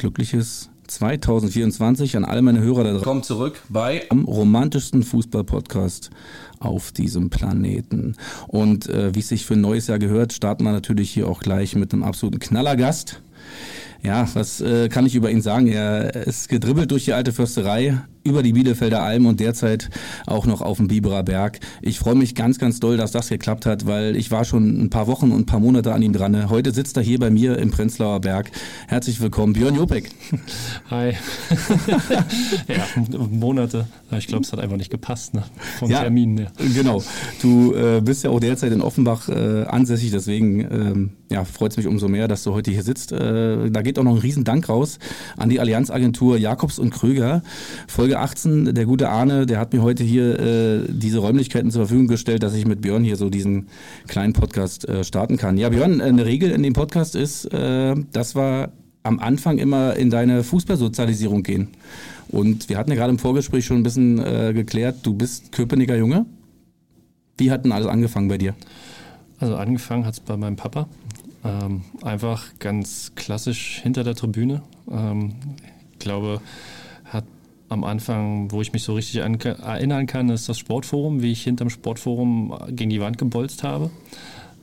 glückliches 2024 an all meine Hörer da draußen. Kommt zurück bei am romantischsten Fußball-Podcast auf diesem Planeten. Und äh, wie es sich für ein neues Jahr gehört, starten wir natürlich hier auch gleich mit einem absoluten Knallergast. Ja, was äh, kann ich über ihn sagen? Er ist gedribbelt durch die alte Försterei, über die Bielefelder Alm und derzeit auch noch auf dem Biberer Berg. Ich freue mich ganz, ganz doll, dass das geklappt hat, weil ich war schon ein paar Wochen und ein paar Monate an ihm dran. Heute sitzt er hier bei mir im Prenzlauer Berg. Herzlich willkommen, Björn Jopek. Hi. ja, Monate. Ich glaube, es hat einfach nicht gepasst, ne? Von ja, Terminen her. Genau. Du äh, bist ja auch derzeit in Offenbach äh, ansässig, deswegen ähm, ja, freut es mich umso mehr, dass du heute hier sitzt. Äh, da geht auch noch ein Riesendank raus an die Allianzagentur Jakobs und Kröger. Folge Folge 18, der gute Arne, der hat mir heute hier äh, diese Räumlichkeiten zur Verfügung gestellt, dass ich mit Björn hier so diesen kleinen Podcast äh, starten kann. Ja, Björn, eine Regel in dem Podcast ist, äh, dass wir am Anfang immer in deine Fußballsozialisierung gehen. Und wir hatten ja gerade im Vorgespräch schon ein bisschen äh, geklärt, du bist Köpenicker Junge. Wie hat denn alles angefangen bei dir? Also angefangen hat es bei meinem Papa. Ähm, einfach ganz klassisch hinter der Tribüne. Ähm, ich glaube, am Anfang, wo ich mich so richtig erinnern kann, ist das Sportforum, wie ich hinterm Sportforum gegen die Wand gebolzt habe.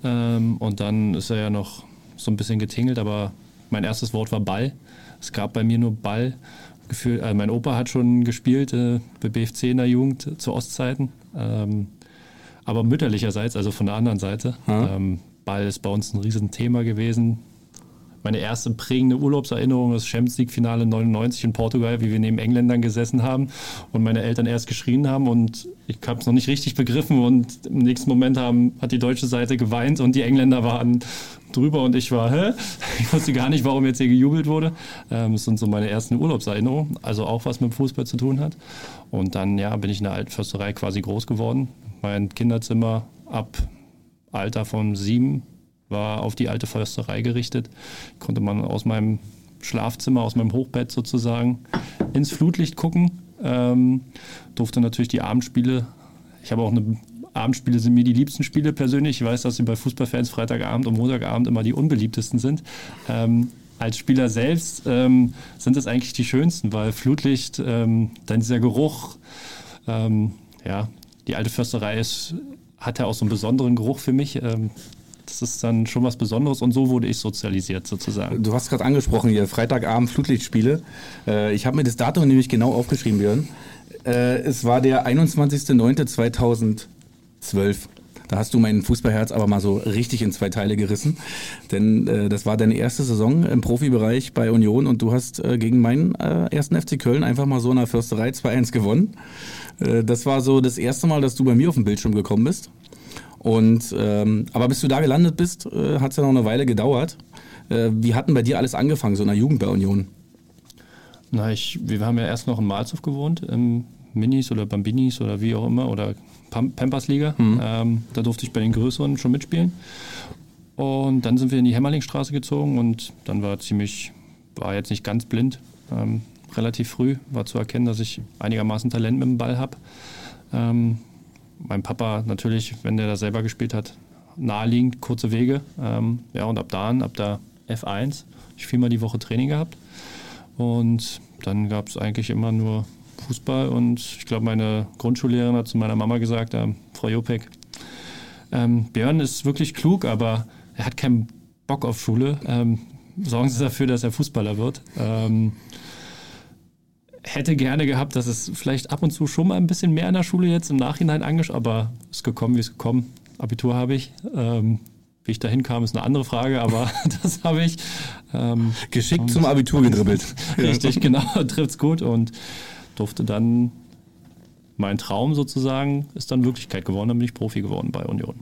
Ähm, und dann ist er ja noch so ein bisschen getingelt, aber mein erstes Wort war Ball. Es gab bei mir nur Ball. Gefühl, äh, mein Opa hat schon gespielt äh, bei BFC in der Jugend zu Ostzeiten. Ähm, aber mütterlicherseits, also von der anderen Seite. Ähm, Ball ist bei uns ein Riesenthema gewesen meine erste prägende Urlaubserinnerung ist Champions League Finale 99 in Portugal, wie wir neben Engländern gesessen haben und meine Eltern erst geschrien haben und ich habe es noch nicht richtig begriffen und im nächsten Moment haben, hat die deutsche Seite geweint und die Engländer waren drüber und ich war, hä? Ich wusste gar nicht, warum jetzt hier gejubelt wurde. Ähm, das sind so meine ersten Urlaubserinnerungen, also auch was mit Fußball zu tun hat. Und dann, ja, bin ich in der Altförsterei quasi groß geworden. Mein Kinderzimmer ab Alter von sieben war auf die alte Försterei gerichtet. Konnte man aus meinem Schlafzimmer, aus meinem Hochbett sozusagen ins Flutlicht gucken. Ähm, durfte natürlich die Abendspiele, ich habe auch eine Abendspiele sind mir die liebsten Spiele persönlich. Ich weiß, dass sie bei Fußballfans Freitagabend und Montagabend immer die unbeliebtesten sind. Ähm, als Spieler selbst ähm, sind es eigentlich die schönsten, weil Flutlicht, ähm, dann dieser Geruch, ähm, ja, die alte Försterei ist, hat ja auch so einen besonderen Geruch für mich. Ähm, das ist dann schon was Besonderes und so wurde ich sozialisiert sozusagen. Du hast gerade angesprochen hier, Freitagabend Flutlichtspiele. Äh, ich habe mir das Datum nämlich genau aufgeschrieben, Björn. Äh, es war der 21.09.2012. Da hast du mein Fußballherz aber mal so richtig in zwei Teile gerissen. Denn äh, das war deine erste Saison im Profibereich bei Union und du hast äh, gegen meinen äh, ersten FC Köln einfach mal so in der Försterei 2-1 gewonnen. Äh, das war so das erste Mal, dass du bei mir auf den Bildschirm gekommen bist. Und ähm, aber bis du da gelandet bist, äh, hat es ja noch eine Weile gedauert. Äh, wie hatten bei dir alles angefangen, so in der Jugend bei Union? Na, ich, wir haben ja erst noch in Malzow gewohnt, im Minis oder Bambinis oder wie auch immer, oder Pampers-Liga. Mhm. Ähm, da durfte ich bei den Größeren schon mitspielen. Und dann sind wir in die Hämmerlingstraße gezogen und dann war ziemlich, war jetzt nicht ganz blind, ähm, relativ früh war zu erkennen, dass ich einigermaßen Talent mit dem Ball habe. Ähm, mein Papa natürlich, wenn der da selber gespielt hat, naheliegend, kurze Wege. Ähm, ja, und ab da, ab der F1, ich viermal die Woche Training gehabt. Und dann gab es eigentlich immer nur Fußball. Und ich glaube, meine Grundschullehrerin hat zu meiner Mama gesagt, äh, Frau Jopek, ähm, Björn ist wirklich klug, aber er hat keinen Bock auf Schule. Ähm, sorgen Sie dafür, dass er Fußballer wird. Ähm, hätte gerne gehabt, dass es vielleicht ab und zu schon mal ein bisschen mehr in der Schule jetzt im Nachhinein angeschaut, aber es ist gekommen, wie es gekommen. Abitur habe ich. Ähm, wie ich dahin kam, ist eine andere Frage, aber das habe ich. Ähm, Geschickt zum Abitur gedribbelt. Richtig, genau, trifft es gut und durfte dann mein Traum sozusagen ist dann Wirklichkeit geworden, dann bin ich Profi geworden bei Union.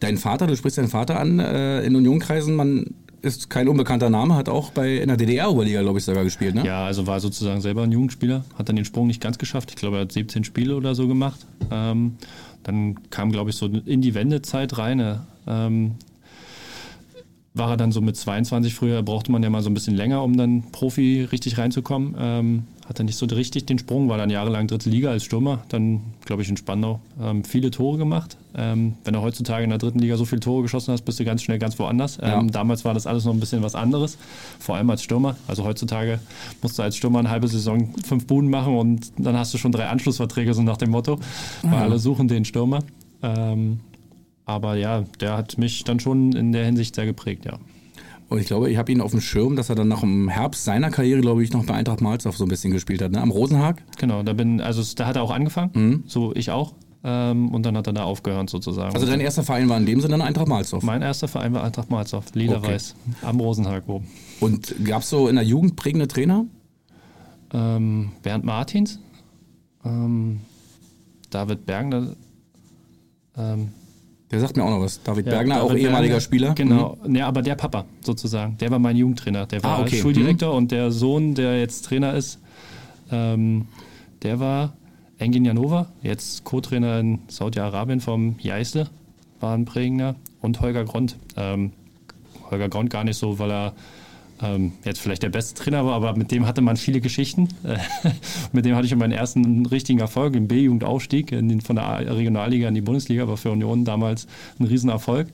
Dein Vater, du sprichst deinen Vater an, äh, in Unionkreisen, man ist kein unbekannter Name, hat auch bei in der DDR-Oberliga, glaube ich, sogar gespielt, ne? Ja, also war sozusagen selber ein Jugendspieler, hat dann den Sprung nicht ganz geschafft. Ich glaube, er hat 17 Spiele oder so gemacht. Ähm, dann kam, glaube ich, so in die Wendezeit rein. Ähm, war er dann so mit 22 früher, brauchte man ja mal so ein bisschen länger, um dann Profi richtig reinzukommen. Ähm, hat er nicht so richtig den Sprung, war dann jahrelang dritte Liga als Stürmer, dann glaube ich in Spandau ähm, viele Tore gemacht. Ähm, wenn du heutzutage in der dritten Liga so viele Tore geschossen hast, bist du ganz schnell ganz woanders. Ähm, ja. Damals war das alles noch ein bisschen was anderes, vor allem als Stürmer. Also heutzutage musst du als Stürmer eine halbe Saison fünf Buden machen und dann hast du schon drei Anschlussverträge, so nach dem Motto, weil alle suchen den Stürmer. Ähm, aber ja, der hat mich dann schon in der Hinsicht sehr geprägt, ja. Und ich glaube, ich habe ihn auf dem Schirm, dass er dann nach dem Herbst seiner Karriere, glaube ich, noch bei Eintracht Malzow so ein bisschen gespielt hat, ne? am Rosenhag. Genau, da bin, also da hat er auch angefangen, mhm. so ich auch. Ähm, und dann hat er da aufgehört sozusagen. Also dein erster Verein war in dem Sinne Eintracht Malzow? Mein erster Verein war Eintracht Malzow, Liederweiß, okay. am Rosenhag oben. Und gab es so in der Jugend prägende Trainer? Ähm, Bernd Martins, ähm, David Bergner, ähm, der sagt mir auch noch was. David ja, Bergner, David auch ehemaliger Bergner, Spieler. Genau, mhm. ja, aber der Papa sozusagen, der war mein Jugendtrainer. Der war ah, okay. Schuldirektor mhm. und der Sohn, der jetzt Trainer ist, ähm, der war Engin Janova, jetzt Co-Trainer in Saudi-Arabien vom Jeißle, war ein prägender. Und Holger Grond. Ähm, Holger Grond gar nicht so, weil er ähm, jetzt vielleicht der beste Trainer war, aber mit dem hatte man viele Geschichten. mit dem hatte ich meinen ersten richtigen Erfolg im B-Jugendaufstieg von der Regionalliga in die Bundesliga, war für Union damals ein Riesenerfolg.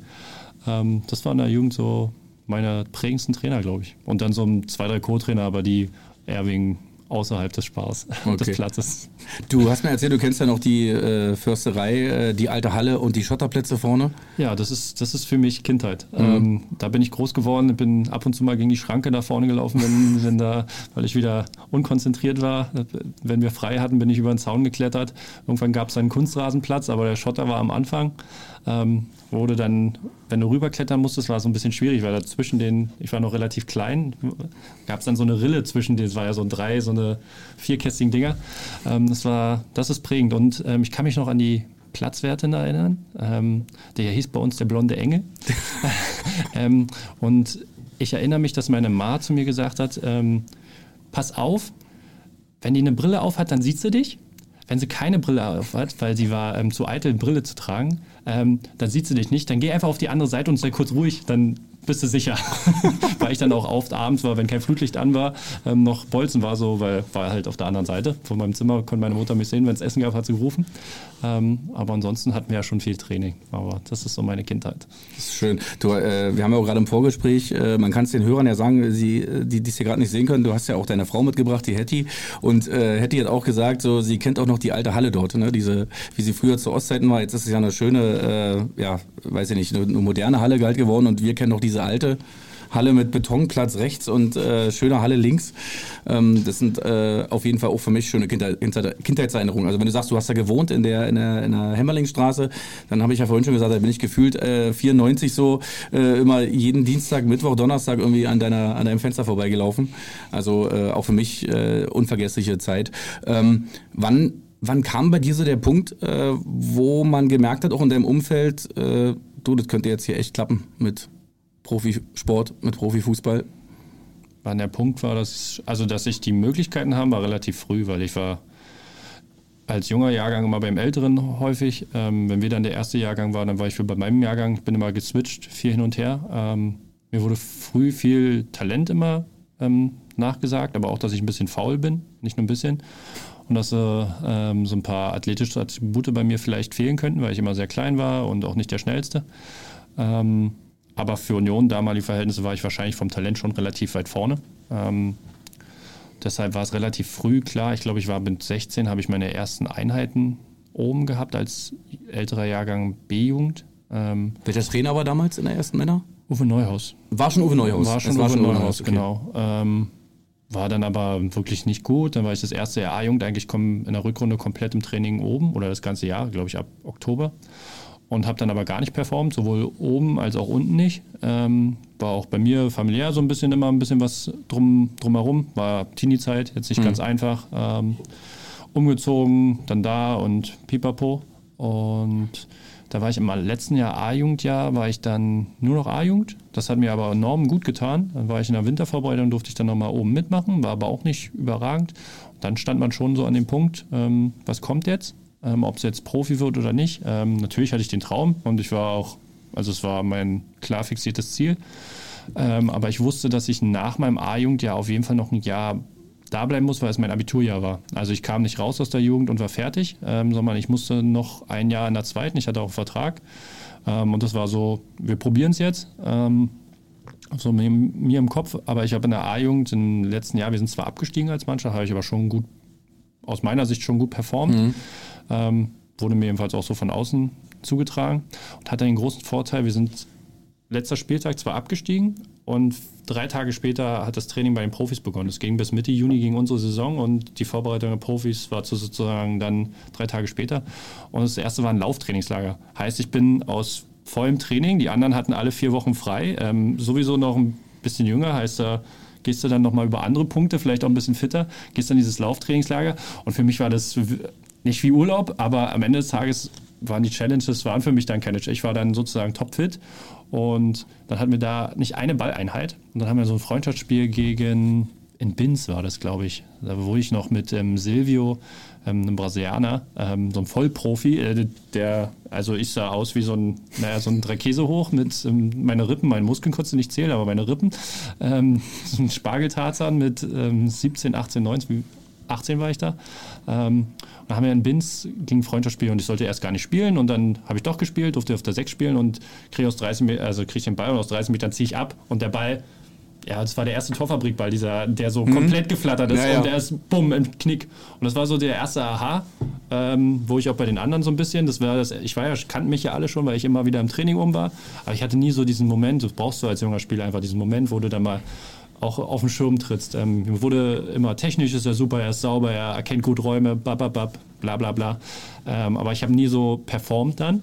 Ähm, das war in der Jugend so meine prägendsten Trainer, glaube ich. Und dann so zwei, drei Co-Trainer, aber die eher wegen außerhalb des Spaß okay. des Platzes. Du hast mir erzählt, du kennst ja noch die äh, Försterei, äh, die alte Halle und die Schotterplätze vorne. Ja, das ist, das ist für mich Kindheit. Mhm. Ähm, da bin ich groß geworden, bin ab und zu mal gegen die Schranke da vorne gelaufen, wenn, wenn da, weil ich wieder unkonzentriert war. Wenn wir frei hatten, bin ich über den Zaun geklettert. Irgendwann gab es einen Kunstrasenplatz, aber der Schotter war am Anfang. Ähm, wurde dann, wenn du rüberklettern musstest, war es so ein bisschen schwierig, weil da zwischen den, ich war noch relativ klein, gab es dann so eine Rille zwischen denen, es war ja so ein drei, so eine vierkästigen Dinger. Ähm, das war, das ist prägend und ähm, ich kann mich noch an die Platzwertin erinnern. Ähm, der hieß bei uns der blonde Engel. ähm, und ich erinnere mich, dass meine Ma zu mir gesagt hat, ähm, pass auf, wenn die eine Brille auf hat, dann sieht sie dich. Wenn sie keine Brille auf hat, weil sie war ähm, zu eitel, Brille zu tragen, ähm, dann sieht sie dich nicht. Dann geh einfach auf die andere Seite und sei kurz ruhig. Dann bist du sicher. weil ich dann auch oft abends war, wenn kein Flutlicht an war, ähm, noch Bolzen war so, weil war halt auf der anderen Seite von meinem Zimmer, konnte meine Mutter mich sehen, wenn es Essen gab, hat sie gerufen. Ähm, aber ansonsten hatten wir ja schon viel Training. Aber das ist so meine Kindheit. Das ist schön. Du, äh, wir haben ja auch gerade im Vorgespräch, äh, man kann es den Hörern ja sagen, sie, die es hier gerade nicht sehen können, du hast ja auch deine Frau mitgebracht, die Hetty. Und äh, Hetty hat auch gesagt, so sie kennt auch noch die alte Halle dort, ne? Diese, wie sie früher zu Ostzeiten war. Jetzt ist es ja eine schöne, äh, ja, weiß ich nicht, eine, eine moderne Halle galt geworden und wir kennen noch diese alte. Halle mit Betonplatz rechts und äh, schöne Halle links. Ähm, das sind äh, auf jeden Fall auch für mich schöne Kindheit, Kindheitserinnerungen. Also wenn du sagst, du hast da gewohnt in der, in der, in der Hämmerlingstraße, dann habe ich ja vorhin schon gesagt, da bin ich gefühlt äh, 94 so äh, immer jeden Dienstag, Mittwoch, Donnerstag irgendwie an, deiner, an deinem Fenster vorbeigelaufen. Also äh, auch für mich äh, unvergessliche Zeit. Ähm, wann Wann kam bei dir so der Punkt, wo man gemerkt hat, auch in deinem Umfeld, du, das könnte jetzt hier echt klappen mit Profisport, mit Profifußball? Wann der Punkt war, dass, also dass ich die Möglichkeiten habe, war relativ früh, weil ich war als junger Jahrgang immer beim Älteren häufig. Ähm, wenn wir dann der erste Jahrgang waren, dann war ich bei meinem Jahrgang, ich bin immer geswitcht, viel hin und her. Ähm, mir wurde früh viel Talent immer ähm, nachgesagt, aber auch, dass ich ein bisschen faul bin, nicht nur ein bisschen. Und dass äh, ähm, so ein paar athletische Attribute bei mir vielleicht fehlen könnten, weil ich immer sehr klein war und auch nicht der Schnellste. Ähm, aber für Union, damalige Verhältnisse, war ich wahrscheinlich vom Talent schon relativ weit vorne. Ähm, deshalb war es relativ früh klar. Ich glaube, ich war mit 16, habe ich meine ersten Einheiten oben gehabt als älterer Jahrgang B-Jugend. Ähm, Welcher Trainer war damals in der ersten Männer? Uwe Neuhaus. War schon Uwe Neuhaus? War schon, Uwe, war schon Neuhaus, Neuhaus okay. genau. Ähm, war dann aber wirklich nicht gut. Dann war ich das erste Jahr A-Jugend eigentlich in der Rückrunde komplett im Training oben oder das ganze Jahr, glaube ich, ab Oktober und habe dann aber gar nicht performt, sowohl oben als auch unten nicht. Ähm, war auch bei mir familiär so ein bisschen immer ein bisschen was drum, drumherum. War Teenie-Zeit, jetzt nicht mhm. ganz einfach. Ähm, umgezogen, dann da und pipapo. Und da war ich im letzten Jahr A-Jugendjahr, war ich dann nur noch A-Jugend. Das hat mir aber enorm gut getan. Dann war ich in der Wintervorbereitung, durfte ich dann nochmal oben mitmachen, war aber auch nicht überragend. dann stand man schon so an dem Punkt, ähm, was kommt jetzt? Ähm, ob es jetzt Profi wird oder nicht. Ähm, natürlich hatte ich den Traum und ich war auch, also es war mein klar fixiertes Ziel. Ähm, aber ich wusste, dass ich nach meinem A-Jugend ja auf jeden Fall noch ein Jahr da bleiben muss, weil es mein Abiturjahr war. Also ich kam nicht raus aus der Jugend und war fertig, ähm, sondern ich musste noch ein Jahr in der zweiten. Ich hatte auch einen Vertrag. Ähm, und das war so, wir probieren es jetzt. Ähm, so mir, im Kopf. Aber ich habe in der A-Jugend im letzten Jahr, wir sind zwar abgestiegen als Mannschaft, habe ich aber schon gut, aus meiner Sicht schon gut performt. Mhm. Ähm, wurde mir jedenfalls auch so von außen zugetragen und hatte den großen Vorteil, wir sind letzter Spieltag zwar abgestiegen und drei Tage später hat das Training bei den Profis begonnen. Es ging bis Mitte Juni gegen unsere Saison und die Vorbereitung der Profis war sozusagen dann drei Tage später. Und das erste war ein Lauftrainingslager. Heißt, ich bin aus vollem Training, die anderen hatten alle vier Wochen frei, ähm, sowieso noch ein bisschen jünger, heißt da gehst du dann nochmal über andere Punkte, vielleicht auch ein bisschen fitter, gehst dann dieses Lauftrainingslager und für mich war das nicht wie Urlaub, aber am Ende des Tages waren die Challenges, waren für mich dann keine, ich war dann sozusagen topfit und dann hatten wir da nicht eine Balleinheit. Und dann haben wir so ein Freundschaftsspiel gegen, in Binz war das, glaube ich. Da wurde ich noch mit ähm, Silvio, ähm, einem Brasilianer, ähm, so ein Vollprofi, äh, der, also ich sah aus wie so ein, naja, so ein Dreikäse hoch mit ähm, meine Rippen, meine Muskeln konntest du nicht zählen, aber meine Rippen. Ähm, so ein Spargeltarzan mit 17, 18, 19, 18 war ich da. Dann haben wir in Binz gegen Freundschaftsspiel und ich sollte erst gar nicht spielen und dann habe ich doch gespielt, durfte auf der 6 spielen und kriege aus 30 Metern, also kriege den Ball und aus 30 Metern ziehe ich ab und der Ball ja, das war der erste Torfabrikball, dieser, der so mhm. komplett geflattert ist ja, ja. und der ist bumm im Knick. Und das war so der erste Aha, ähm, wo ich auch bei den anderen so ein bisschen, das war das, ich war ja, kannten mich ja alle schon, weil ich immer wieder im Training um war, aber ich hatte nie so diesen Moment, das brauchst du als junger Spieler einfach diesen Moment, wo du dann mal auch auf den Schirm trittst. Ähm, wurde immer technisch, ist er super, er ist sauber, er erkennt gut Räume, bababab, bla bla bla. Ähm, aber ich habe nie so performt dann.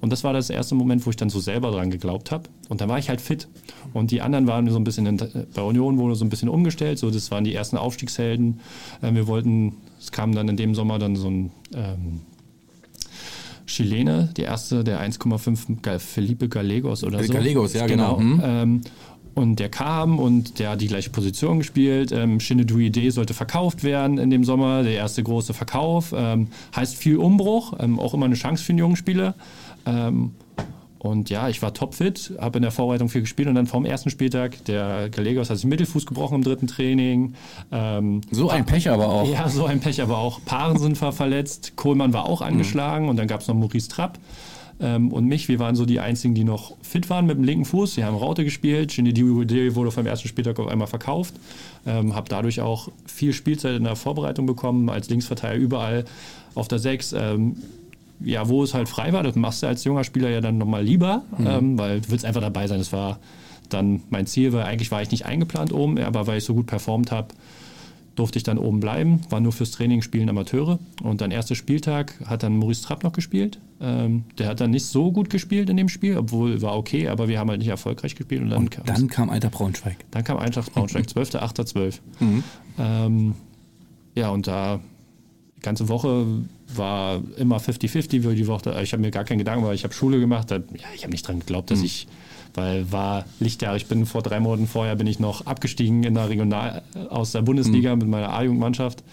Und das war das erste Moment, wo ich dann so selber dran geglaubt habe. Und dann war ich halt fit. Und die anderen waren so ein bisschen, in, bei Union wurde so ein bisschen umgestellt. So, das waren die ersten Aufstiegshelden. Ähm, wir wollten, es kam dann in dem Sommer dann so ein ähm, Chilene, die erste, der 1,5 Felipe Gallegos oder so. Gallegos, ja, genau. genau. Mhm. Ähm, und der kam und der hat die gleiche Position gespielt. Ähm, Shinedui sollte verkauft werden in dem Sommer, der erste große Verkauf. Ähm, heißt viel Umbruch, ähm, auch immer eine Chance für einen jungen Spieler. Ähm, und ja, ich war topfit, habe in der Vorbereitung viel gespielt und dann vom ersten Spieltag, der Gallegos hat sich Mittelfuß gebrochen im dritten Training. Ähm, so ein Pech aber auch. Ja, so ein Pech aber auch. Paaren sind verletzt, Kohlmann war auch angeschlagen mhm. und dann gab es noch Maurice Trapp ähm, und mich. Wir waren so die Einzigen, die noch fit waren mit dem linken Fuß. Wir haben Raute gespielt. Shinji wurde vom ersten Spieltag auf einmal verkauft. Ähm, habe dadurch auch viel Spielzeit in der Vorbereitung bekommen, als Linksverteidiger überall auf der 6. Ähm, ja, wo es halt frei war, das machst du als junger Spieler ja dann nochmal lieber, mhm. ähm, weil du willst einfach dabei sein. Das war dann mein Ziel, weil eigentlich war ich nicht eingeplant oben, aber weil ich so gut performt habe, durfte ich dann oben bleiben, war nur fürs Training spielen Amateure. Und dann erster Spieltag hat dann Maurice Trapp noch gespielt. Ähm, der hat dann nicht so gut gespielt in dem Spiel, obwohl war okay, aber wir haben halt nicht erfolgreich gespielt. Und dann, und dann kam Eintracht Braunschweig. Dann kam Eintracht Braunschweig, 12.8.12. Mhm. Ähm, ja, und da die ganze Woche war immer 50-50 für die Woche. Ich habe mir gar keinen Gedanken, weil ich habe Schule gemacht. ja, ich habe nicht dran geglaubt, dass mhm. ich weil war Lichtjahr. Ich bin vor drei Monaten vorher bin ich noch abgestiegen in der Regional aus der Bundesliga mhm. mit meiner A-Jugendmannschaft.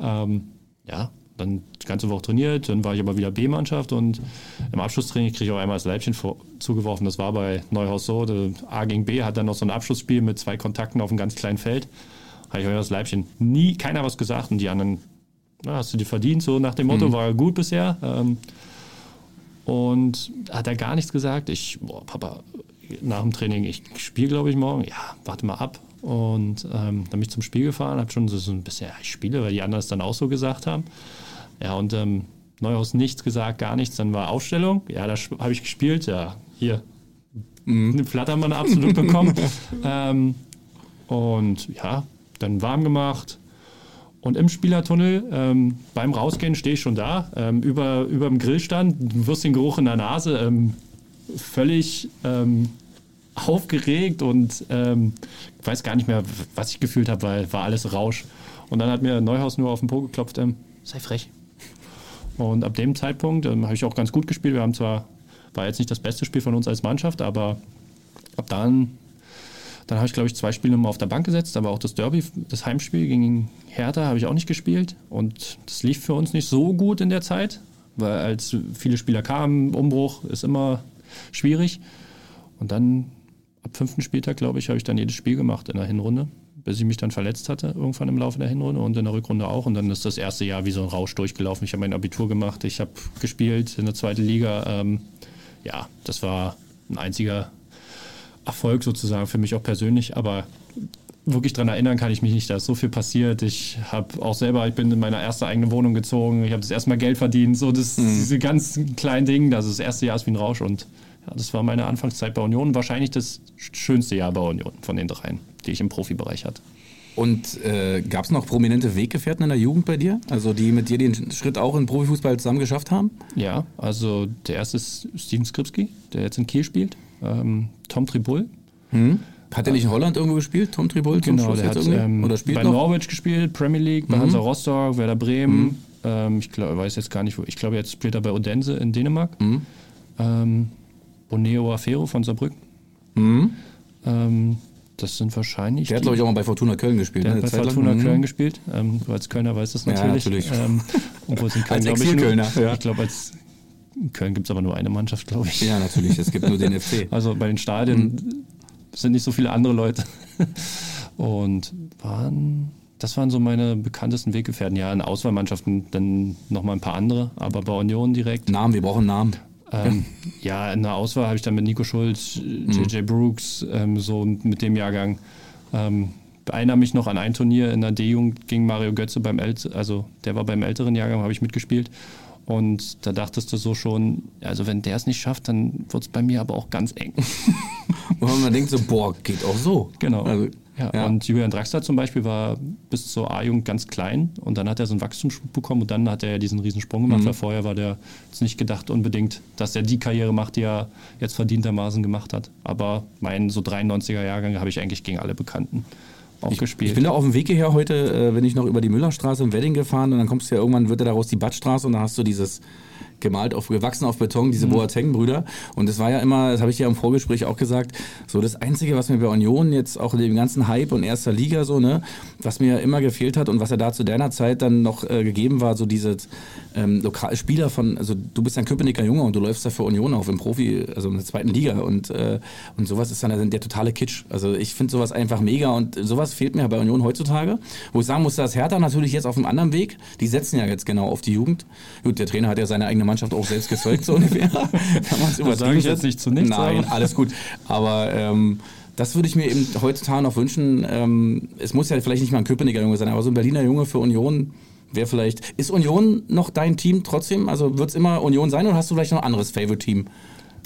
Ähm, ja, dann die ganze Woche trainiert, dann war ich aber wieder B-Mannschaft und im Abschlusstraining kriege ich auch einmal das Leibchen vor, zugeworfen. Das war bei Neuhaus so. A gegen B hat dann noch so ein Abschlussspiel mit zwei Kontakten auf einem ganz kleinen Feld. Habe ich auch das Leibchen. Nie, keiner was gesagt und die anderen, na, hast du dir verdient, so nach dem Motto, mhm. war gut bisher. Ähm, und hat er gar nichts gesagt. Ich, boah, Papa, nach dem Training, ich spiele, glaube ich, morgen. Ja, warte mal ab. Und ähm, dann bin ich zum Spiel gefahren, habe schon so, so ein bisschen, ja, ich spiele, weil die anderen es dann auch so gesagt haben. Ja, und ähm, Neuhaus nichts gesagt, gar nichts. Dann war Ausstellung. Ja, da habe ich gespielt. Ja, hier. Mhm. Eine Flattermann absolut bekommen. ähm, und ja, dann warm gemacht. Und im Spielertunnel, ähm, beim Rausgehen stehe ich schon da, ähm, über, über dem Grillstand, du wirst den Geruch in der Nase, ähm, völlig ähm, aufgeregt und ähm, weiß gar nicht mehr, was ich gefühlt habe, weil war alles Rausch. Und dann hat mir Neuhaus nur auf den Po geklopft, ähm, sei frech. Und ab dem Zeitpunkt ähm, habe ich auch ganz gut gespielt. Wir haben zwar, war jetzt nicht das beste Spiel von uns als Mannschaft, aber ab dann, dann habe ich glaube ich zwei Spiele immer auf der Bank gesetzt, aber auch das Derby, das Heimspiel gegen Hertha habe ich auch nicht gespielt. Und das lief für uns nicht so gut in der Zeit, weil als viele Spieler kamen, Umbruch ist immer schwierig. Und dann ab fünften Spieltag, glaube ich, habe ich dann jedes Spiel gemacht in der Hinrunde, bis ich mich dann verletzt hatte, irgendwann im Laufe der Hinrunde und in der Rückrunde auch. Und dann ist das erste Jahr wie so ein Rausch durchgelaufen. Ich habe mein Abitur gemacht, ich habe gespielt in der zweiten Liga. Ähm, ja, das war ein einziger Erfolg sozusagen für mich auch persönlich, aber wirklich daran erinnern kann ich mich nicht, da ist so viel passiert. Ich habe auch selber, ich bin in meine erste eigene Wohnung gezogen, ich habe das erste Mal Geld verdient, so das, mhm. diese ganz kleinen Dinge, also das erste Jahr ist wie ein Rausch und ja, das war meine Anfangszeit bei Union, wahrscheinlich das schönste Jahr bei Union von den dreien, die ich im Profibereich hatte. Und äh, gab es noch prominente Weggefährten in der Jugend bei dir? Also die mit dir den Schritt auch in Profifußball zusammen geschafft haben? Ja, also der erste ist Steven Skripski, der jetzt in Kiel spielt. Ähm, Tom Tribul. Hm. Hat er nicht in Holland irgendwo gespielt, Tom Tribul? Genau, der hat ähm, Oder spielt bei noch? Norwich gespielt, Premier League, bei mhm. Hansa Rostock, Werder Bremen. Mhm. Ähm, ich glaub, weiß jetzt gar nicht, wo. Ich glaube, jetzt spielt er bei Odense in Dänemark. Mhm. Boneo Afero von Saarbrücken. Mhm. Ähm, das sind wahrscheinlich. Der hat, glaube ich, auch mal bei Fortuna Köln gespielt. Der ne? hat bei Fortuna Köln mhm. gespielt. Ähm, du als Kölner weißt das natürlich. Ja, natürlich. Ähm, obwohl es in Köln, als ich, nur, ja. ich glaube, als in Köln gibt es aber nur eine Mannschaft, glaube ich. Ja, natürlich. Es gibt nur den FC. Also bei den Stadien mhm. sind nicht so viele andere Leute. Und waren, das waren so meine bekanntesten Weggefährten. Ja, in Auswahlmannschaften dann nochmal ein paar andere, aber bei Union direkt. Namen, wir brauchen Namen. Ähm, ja, in der Auswahl habe ich dann mit Nico Schulz, JJ mhm. Brooks, ähm, so mit dem Jahrgang. Ähm, erinnere mich noch an ein Turnier in der D-Jugend gegen Mario Götze beim Ält also der war beim älteren Jahrgang, habe ich mitgespielt. Und da dachtest du so schon, also wenn der es nicht schafft, dann wird es bei mir aber auch ganz eng. Und man denkt so, boah, geht auch so. Genau. Also, ja, ja. Und Julian Draxler zum Beispiel war bis zur A-Jugend ganz klein und dann hat er so einen Wachstumsschub bekommen und dann hat er ja diesen Riesensprung gemacht, mhm. weil vorher war der jetzt nicht gedacht unbedingt, dass er die Karriere macht, die er jetzt verdientermaßen gemacht hat. Aber meinen so 93er Jahrgang habe ich eigentlich gegen alle Bekannten auch ich, gespielt. Ich bin da auf dem Weg hierher heute, äh, wenn ich noch über die Müllerstraße im Wedding gefahren und dann kommst du ja irgendwann, wird ja daraus die Badstraße und dann hast du dieses gemalt auf, gewachsen auf Beton, diese mhm. Boateng-Brüder. Und das war ja immer, das habe ich ja im Vorgespräch auch gesagt, so das Einzige, was mir bei Union jetzt auch in dem ganzen Hype und erster Liga so, ne, was mir immer gefehlt hat und was ja da zu deiner Zeit dann noch äh, gegeben war, so diese ähm, lokale Spieler von, also du bist ein Köpenicker Junge und du läufst da für Union auf im Profi, also in der zweiten Liga und, äh, und sowas ist dann der totale Kitsch. Also ich finde sowas einfach mega und sowas fehlt mir bei Union heutzutage, wo ich sagen muss, dass Hertha natürlich jetzt auf einem anderen Weg, die setzen ja jetzt genau auf die Jugend. Gut, der Trainer hat ja seine eigene Mannschaft auch selbst gezeugt, so ungefähr. das sage ich jetzt nicht zu nichts. Nein, alles gut. Aber ähm, das würde ich mir eben heutzutage noch wünschen. Ähm, es muss ja vielleicht nicht mal ein Köpenicker Junge sein, aber so ein Berliner Junge für Union wäre vielleicht. Ist Union noch dein Team trotzdem? Also wird es immer Union sein oder hast du vielleicht noch ein anderes Favorite-Team,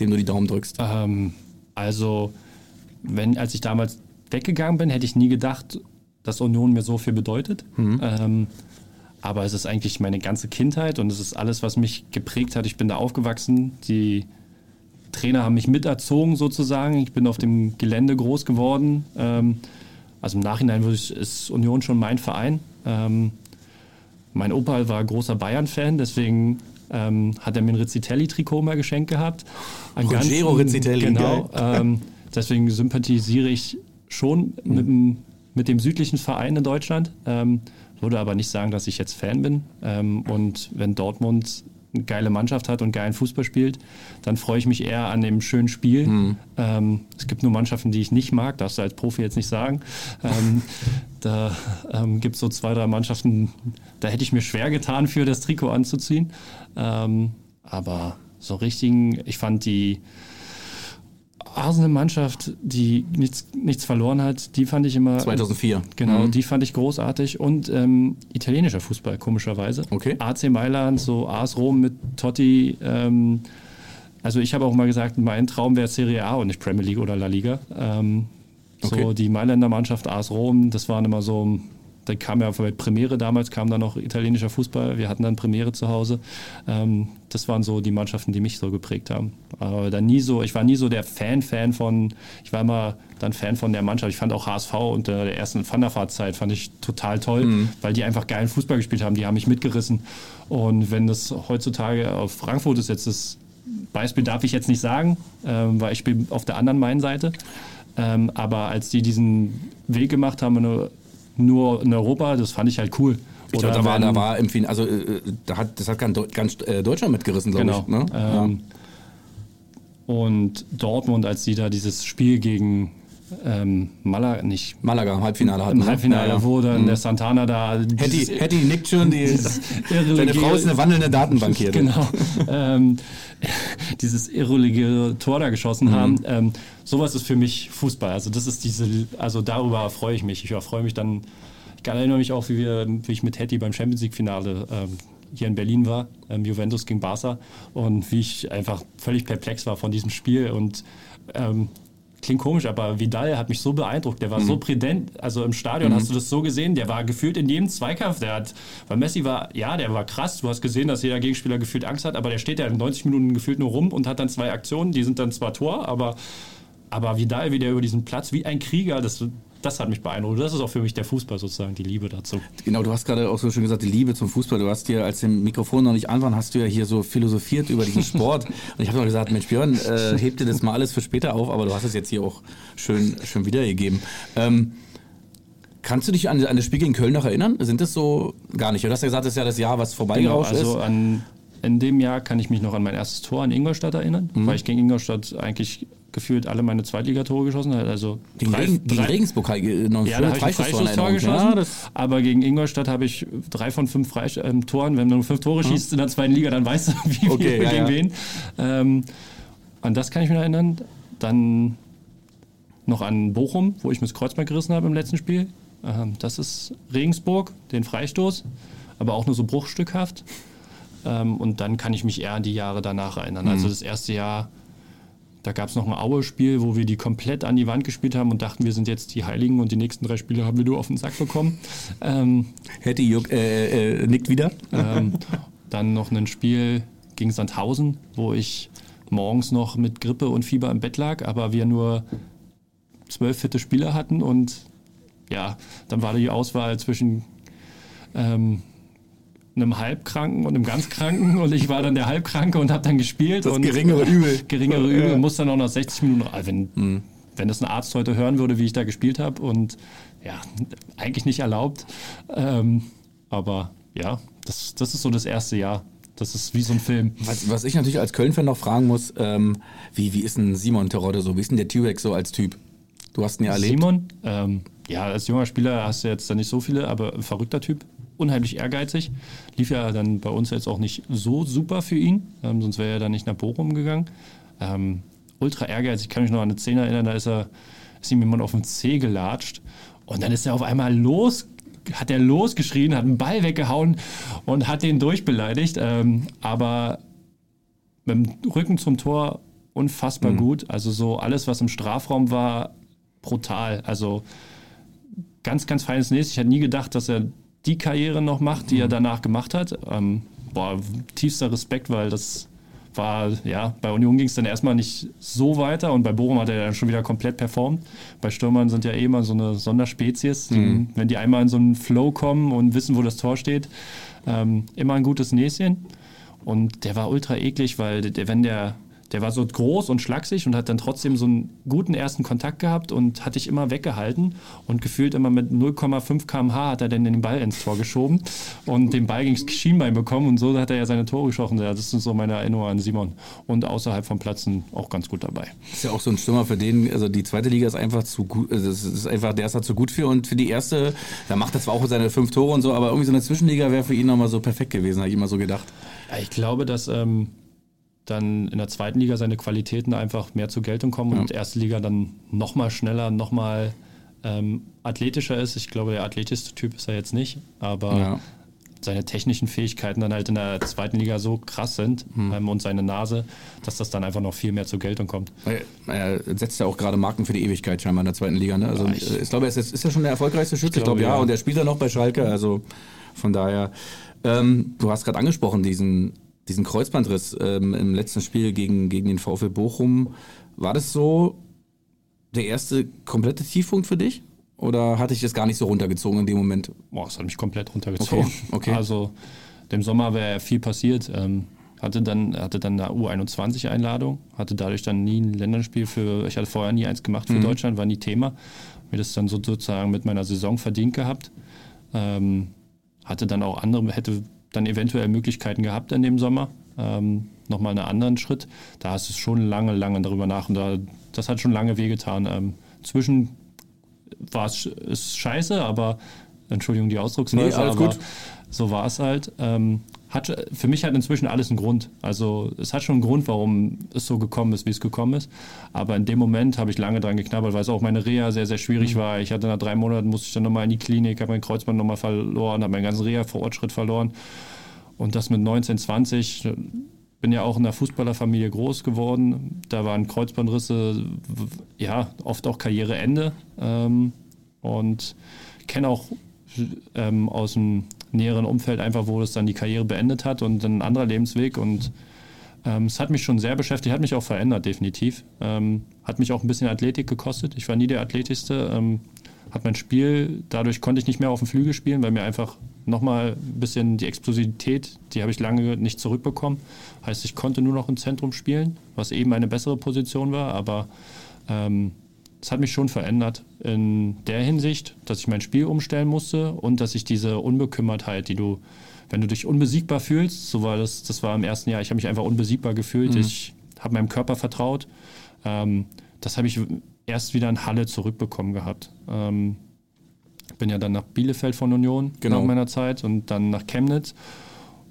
dem du die Daumen drückst? Ähm, also, wenn, als ich damals weggegangen bin, hätte ich nie gedacht, dass Union mir so viel bedeutet. Mhm. Ähm, aber es ist eigentlich meine ganze Kindheit und es ist alles, was mich geprägt hat. Ich bin da aufgewachsen. Die Trainer haben mich miterzogen sozusagen. Ich bin auf dem Gelände groß geworden. Ähm, also im Nachhinein ich, ist Union schon mein Verein. Ähm, mein Opa war großer Bayern-Fan, deswegen ähm, hat er mir ein Rizzitelli-Trikot mal geschenkt gehabt. Ein Rogero Rizzitelli, genau. Ähm, deswegen sympathisiere ich schon mhm. mit, dem, mit, dem, südlichen Verein in Deutschland. Ähm, würde aber nicht sagen, dass ich jetzt Fan bin. Ähm, und wenn Dortmund eine geile Mannschaft hat und geilen Fußball spielt, dann freue ich mich eher an dem schönen Spiel. Mhm. Ähm, es gibt nur Mannschaften, die ich nicht mag, darfst du als Profi jetzt nicht sagen. Ähm, da ähm, gibt es so zwei, drei Mannschaften, da hätte ich mir schwer getan, für das Trikot anzuziehen. Ähm, aber so richtigen, ich fand die Arsenal-Mannschaft, die nichts, nichts verloren hat, die fand ich immer. 2004. Genau, mhm. die fand ich großartig. Und ähm, italienischer Fußball, komischerweise. Okay. AC Mailand, so AS Rom mit Totti. Ähm, also, ich habe auch mal gesagt, mein Traum wäre Serie A und nicht Premier League oder La Liga. Ähm, okay. So, die Mailänder Mannschaft, AS Rom, das waren immer so da kam ja bei Premiere damals, kam dann noch italienischer Fußball. Wir hatten dann Premiere zu Hause. Ähm, das waren so die Mannschaften, die mich so geprägt haben. Aber dann nie so, ich war nie so der Fan-Fan von, ich war immer dann Fan von der Mannschaft. Ich fand auch HSV unter der ersten Wanderfahrtzeit fand ich total toll, mhm. weil die einfach geilen Fußball gespielt haben. Die haben mich mitgerissen. Und wenn das heutzutage auf Frankfurt ist, jetzt das Beispiel darf ich jetzt nicht sagen, ähm, weil ich bin auf der anderen Main-Seite. Ähm, aber als die diesen Weg gemacht haben, eine nur in Europa, das fand ich halt cool. Ich glaube, da war, da war also äh, da hat, das hat ganz, äh, Deutschland mitgerissen, glaube genau. ich. Ne? Ähm, Und Dortmund, als sie da dieses Spiel gegen ähm, Malaga, nicht Malaga im Halbfinale hatten. Im ne? Halbfinale, ja, wo dann mhm. der Santana da. Hetty, Hetty nickt schon, die, seine Frau ist eine wandelnde Datenbank hier. Genau. ähm, dieses irreguläre Tor da geschossen mhm. haben. Ähm, sowas ist für mich Fußball. Also das ist diese, also darüber freue ich mich. Ich freue mich dann, ich erinnere mich auch, wie, wir, wie ich mit Hetty beim Champions League-Finale ähm, hier in Berlin war, ähm, Juventus gegen Barca und wie ich einfach völlig perplex war von diesem Spiel und ähm, klingt komisch, aber Vidal hat mich so beeindruckt. Der war mhm. so prädent. Also im Stadion mhm. hast du das so gesehen. Der war gefühlt in jedem Zweikampf. Der hat, weil Messi war, ja, der war krass. Du hast gesehen, dass jeder Gegenspieler gefühlt Angst hat, aber der steht ja in 90 Minuten gefühlt nur rum und hat dann zwei Aktionen. Die sind dann zwar Tor, aber, aber Vidal, wie der über diesen Platz, wie ein Krieger, das, das hat mich beeindruckt. Das ist auch für mich der Fußball sozusagen, die Liebe dazu. Genau, du hast gerade auch so schön gesagt, die Liebe zum Fußball. Du hast dir, als dem Mikrofon noch nicht an war, hast du ja hier so philosophiert über diesen Sport. Und ich habe noch gesagt, Mensch, Björn, äh, heb dir das mal alles für später auf, aber du hast es jetzt hier auch schön, schön wiedergegeben. Ähm, Kannst du dich an, an das Spiel gegen Köln noch erinnern? Sind das so gar nicht? Du hast ja gesagt, das ist ja das Jahr, was vorbeigerauscht genau, also ist. An, in dem Jahr kann ich mich noch an mein erstes Tor in Ingolstadt erinnern, mhm. weil ich gegen Ingolstadt eigentlich gefühlt alle meine Zweitligatore geschossen hat. Also gegen, drei, Regen, gegen Regensburg habe ich noch ja, da habe ich Freistoßtor geschossen. Ja, aber gegen Ingolstadt habe ich drei von fünf Freist ähm, Toren. Wenn du fünf Tore mhm. schießt in der zweiten Liga, dann weißt du, wie okay, ja, gegen ja. wen. Ähm, an das kann ich mich erinnern. Dann noch an Bochum, wo ich mir das Kreuzband gerissen habe im letzten Spiel. Ähm, das ist Regensburg, den Freistoß, aber auch nur so bruchstückhaft. Ähm, und dann kann ich mich eher an die Jahre danach erinnern. Mhm. Also das erste Jahr da gab es noch ein Aue-Spiel, wo wir die komplett an die Wand gespielt haben und dachten, wir sind jetzt die Heiligen und die nächsten drei Spiele haben wir nur auf den Sack bekommen. Ähm, Hätte Juck, äh, äh, nickt wieder. Ähm, dann noch ein Spiel gegen Sandhausen, wo ich morgens noch mit Grippe und Fieber im Bett lag, aber wir nur zwölf fitte Spieler hatten und ja, dann war die Auswahl zwischen ähm, einem Halbkranken und einem Ganzkranken und ich war dann der Halbkranke und habe dann gespielt. Das und geringere Übel. Geringere Übel, ja. muss dann auch nach 60 Minuten, wenn, mhm. wenn das ein Arzt heute hören würde, wie ich da gespielt habe und ja, eigentlich nicht erlaubt. Ähm, aber ja, das, das ist so das erste Jahr. Das ist wie so ein Film. Was, was ich natürlich als Köln-Fan noch fragen muss, ähm, wie, wie ist denn Simon Terodde so? Wie ist denn der T-Rex so als Typ? Du hast ihn ja erlebt. Simon, ähm, ja, als junger Spieler hast du jetzt da nicht so viele, aber ein verrückter Typ unheimlich ehrgeizig. Lief ja dann bei uns jetzt auch nicht so super für ihn, ähm, sonst wäre er dann nicht nach Bochum gegangen. Ähm, ultra ehrgeizig, ich kann mich noch an eine Szene erinnern, da ist er, ist ihm jemand auf den C gelatscht und dann ist er auf einmal los, hat er losgeschrien, hat einen Ball weggehauen und hat den durchbeleidigt, ähm, aber mit dem Rücken zum Tor unfassbar mhm. gut. Also so alles, was im Strafraum war, brutal. Also ganz, ganz feines Nächstes. Ich hätte nie gedacht, dass er die Karriere noch macht, die er danach gemacht hat. Ähm, boah, tiefster Respekt, weil das war, ja, bei Union ging es dann erstmal nicht so weiter und bei Bochum hat er dann schon wieder komplett performt. Bei Stürmern sind ja eh immer so eine Sonderspezies. Mhm. Wenn die einmal in so einen Flow kommen und wissen, wo das Tor steht, ähm, immer ein gutes Näschen. Und der war ultra eklig, weil der, wenn der der war so groß und schlaksig und hat dann trotzdem so einen guten ersten Kontakt gehabt und hat dich immer weggehalten und gefühlt immer mit 0,5 km/h hat er dann den Ball ins Tor geschoben und den Ball gegen das Schienbein bekommen und so hat er ja seine Tore geschossen. Ja, das sind so meine Erinnerungen an Simon und außerhalb vom Platzen auch ganz gut dabei. Ist ja auch so ein Stürmer für den, also die zweite Liga ist einfach zu gut, also das ist einfach, der ist halt zu gut für und für die erste, da macht er zwar auch seine fünf Tore und so, aber irgendwie so eine Zwischenliga wäre für ihn nochmal so perfekt gewesen, habe ich immer so gedacht. Ja, ich glaube, dass ähm, dann in der zweiten Liga seine Qualitäten einfach mehr zur Geltung kommen ja. und erste Liga dann nochmal schneller, nochmal ähm, athletischer ist. Ich glaube, der athletischste Typ ist er jetzt nicht, aber ja. seine technischen Fähigkeiten dann halt in der zweiten Liga so krass sind hm. ähm, und seine Nase, dass das dann einfach noch viel mehr zur Geltung kommt. Er setzt ja auch gerade Marken für die Ewigkeit scheinbar in der zweiten Liga. Ne? Also ja, ich, ich, glaube, er ist, ist ja schon der erfolgreichste Schütze. Ich glaube, ja. Und er spielt ja noch bei Schalke. Also von daher, ähm, du hast gerade angesprochen, diesen diesen Kreuzbandriss ähm, im letzten Spiel gegen, gegen den VfL Bochum, war das so der erste komplette Tiefpunkt für dich? Oder hatte ich das gar nicht so runtergezogen in dem Moment? Boah, es hat mich komplett runtergezogen. Okay, okay. Also dem Sommer wäre viel passiert. Ähm, hatte dann, hatte dann eine U21-Einladung, hatte dadurch dann nie ein Länderspiel für, ich hatte vorher nie eins gemacht für mhm. Deutschland, war nie Thema. Mir das dann sozusagen mit meiner Saison verdient gehabt. Ähm, hatte dann auch andere, hätte dann eventuell Möglichkeiten gehabt in dem Sommer. ähm, nochmal einen anderen Schritt. Da hast du schon lange, lange darüber nach und da, das hat schon lange wehgetan. Ähm, zwischen war es scheiße, aber Entschuldigung die Ausdrucksweise, nee, aber gut. So war es halt. Ähm, hat, für mich hat inzwischen alles einen Grund. Also es hat schon einen Grund, warum es so gekommen ist, wie es gekommen ist. Aber in dem Moment habe ich lange dran geknabbert, weil es auch meine Reha sehr, sehr schwierig mhm. war. Ich hatte nach drei Monaten, musste ich dann nochmal in die Klinik, habe mein Kreuzband nochmal verloren, habe meinen ganzen Reha-Fortschritt verloren. Und das mit 19, 20, bin ja auch in einer Fußballerfamilie groß geworden. Da waren Kreuzbandrisse, ja, oft auch Karriereende. Ähm, und kenne auch ähm, aus dem näheren Umfeld einfach, wo es dann die Karriere beendet hat und ein anderer Lebensweg. Und ähm, es hat mich schon sehr beschäftigt, hat mich auch verändert, definitiv. Ähm, hat mich auch ein bisschen Athletik gekostet. Ich war nie der Athletischste. Ähm, hat mein Spiel, dadurch konnte ich nicht mehr auf dem Flügel spielen, weil mir einfach nochmal ein bisschen die Explosivität, die habe ich lange nicht zurückbekommen. Heißt, ich konnte nur noch im Zentrum spielen, was eben eine bessere Position war, aber ähm, es hat mich schon verändert in der Hinsicht, dass ich mein Spiel umstellen musste und dass ich diese Unbekümmertheit, die du, wenn du dich unbesiegbar fühlst, so war das, das war im ersten Jahr, ich habe mich einfach unbesiegbar gefühlt, mhm. ich habe meinem Körper vertraut. Ähm, das habe ich erst wieder in Halle zurückbekommen gehabt. Ähm, bin ja dann nach Bielefeld von Union genau. nach meiner Zeit und dann nach Chemnitz.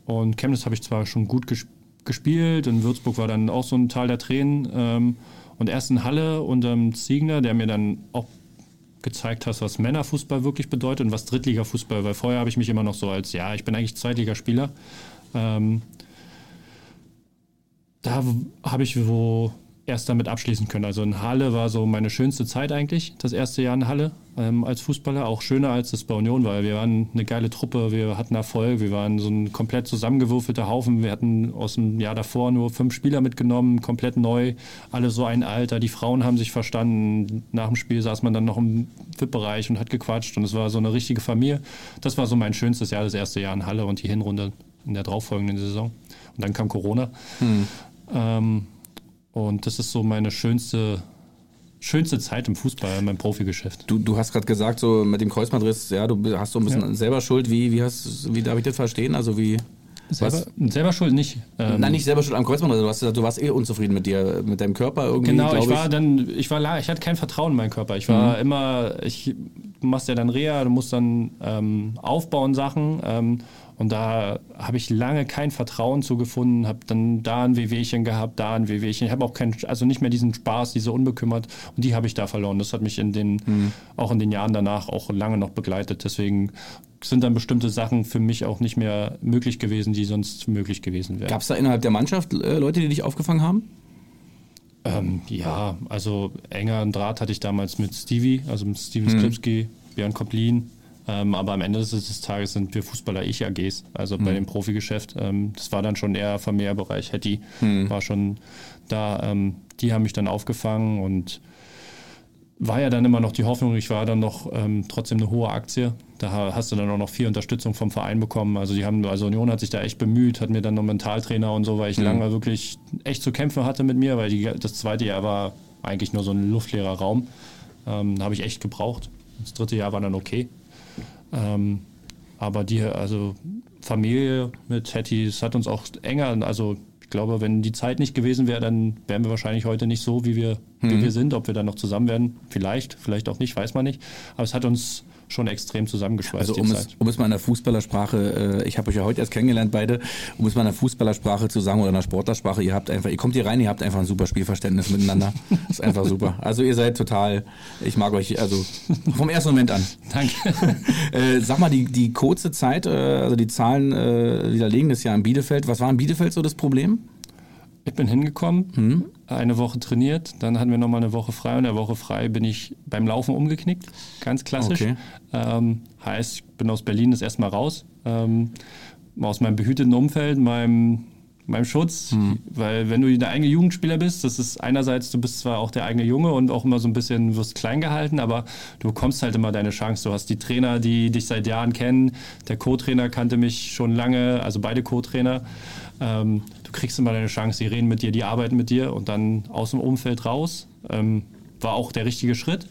Und Chemnitz habe ich zwar schon gut ges gespielt, in Würzburg war dann auch so ein Teil der Tränen. Ähm, und erst in Halle unter dem Ziegner, der mir dann auch gezeigt hat, was Männerfußball wirklich bedeutet und was Drittligafußball, weil vorher habe ich mich immer noch so als, ja, ich bin eigentlich Zweitligaspieler. Ähm, da habe ich wo erst damit abschließen können. Also in Halle war so meine schönste Zeit eigentlich, das erste Jahr in Halle ähm, als Fußballer. Auch schöner als das bei Union, weil wir waren eine geile Truppe, wir hatten Erfolg, wir waren so ein komplett zusammengewürfelter Haufen. Wir hatten aus dem Jahr davor nur fünf Spieler mitgenommen, komplett neu, alle so ein Alter. Die Frauen haben sich verstanden. Nach dem Spiel saß man dann noch im VIP-Bereich und hat gequatscht und es war so eine richtige Familie. Das war so mein schönstes Jahr, das erste Jahr in Halle und die Hinrunde in der darauffolgenden Saison. Und dann kam Corona. Hm. Ähm, und das ist so meine schönste, schönste Zeit im Fußball, in meinem Profigeschäft. Du, du hast gerade gesagt, so mit dem Kreuzbandriss, ja, du hast so ein bisschen ja. selber Schuld. Wie, wie, hast, wie darf ich das verstehen? Also wie. Selber, selber, schuld nicht. Ähm, Nein, nicht selber schuld am Kreuzband. Du, hast gesagt, du warst eh unzufrieden mit dir, mit deinem Körper irgendwie. Genau, ich war ich. dann, ich war, ich hatte kein Vertrauen in meinen Körper. Ich war mhm. immer, ich, du machst ja dann Reha, du musst dann ähm, aufbauen Sachen. Ähm, und da habe ich lange kein Vertrauen zu gefunden, habe dann da ein Wehwehchen gehabt, da ein Wehwehchen. Ich habe auch kein, also nicht mehr diesen Spaß, diese Unbekümmert. Und die habe ich da verloren. Das hat mich in den, mhm. auch in den Jahren danach auch lange noch begleitet. Deswegen sind dann bestimmte Sachen für mich auch nicht mehr möglich gewesen, die sonst möglich gewesen wären. Gab es da innerhalb der Mannschaft äh, Leute, die dich aufgefangen haben? Ähm, ja, also enger Draht hatte ich damals mit Stevie, also mit Steven mhm. Skripski, Björn Koplin, ähm, aber am Ende des, Tages sind wir Fußballer ich AGs, also bei mhm. dem Profigeschäft. Ähm, das war dann schon eher Familiärbereich. Hetty mhm. war schon da. Ähm, die haben mich dann aufgefangen und war ja dann immer noch die Hoffnung, ich war dann noch ähm, trotzdem eine hohe Aktie. Da hast du dann auch noch viel Unterstützung vom Verein bekommen. Also die haben, also Union hat sich da echt bemüht, hat mir dann noch Mentaltrainer und so, weil ich mhm. lange wirklich echt zu kämpfen hatte mit mir, weil die, das zweite Jahr war eigentlich nur so ein luftleerer Raum. Ähm, habe ich echt gebraucht. Das dritte Jahr war dann okay. Ähm, aber die, also Familie mit Hetty, es hat uns auch enger, also ich glaube, wenn die Zeit nicht gewesen wäre, dann wären wir wahrscheinlich heute nicht so, wie wir, mhm. wie wir sind. Ob wir dann noch zusammen werden, vielleicht, vielleicht auch nicht, weiß man nicht. Aber es hat uns schon extrem zusammengeschweißt. Also um es, um es mal in der Fußballersprache, äh, ich habe euch ja heute erst kennengelernt beide, um es mal in der Fußballersprache zu sagen oder in der Sportlersprache, ihr habt einfach, ihr kommt hier rein, ihr habt einfach ein super Spielverständnis miteinander. ist einfach super. Also ihr seid total, ich mag euch, also vom ersten Moment an. Danke. äh, sag mal, die, die kurze Zeit, äh, also die Zahlen äh, widerlegen das ja in Bielefeld. Was war in Bielefeld so das Problem? Ich bin hingekommen, hm. Eine Woche trainiert, dann hatten wir nochmal eine Woche frei und in der Woche frei bin ich beim Laufen umgeknickt, ganz klassisch. Okay. Ähm, heißt, ich bin aus Berlin das erstmal raus, ähm, aus meinem behüteten Umfeld, meinem, meinem Schutz, hm. weil wenn du der eigene Jugendspieler bist, das ist einerseits, du bist zwar auch der eigene Junge und auch immer so ein bisschen wirst klein gehalten, aber du bekommst halt immer deine Chance. Du hast die Trainer, die dich seit Jahren kennen, der Co-Trainer kannte mich schon lange, also beide Co-Trainer. Ähm, kriegst du mal deine Chance, die reden mit dir, die arbeiten mit dir und dann aus dem Umfeld raus. Ähm, war auch der richtige Schritt.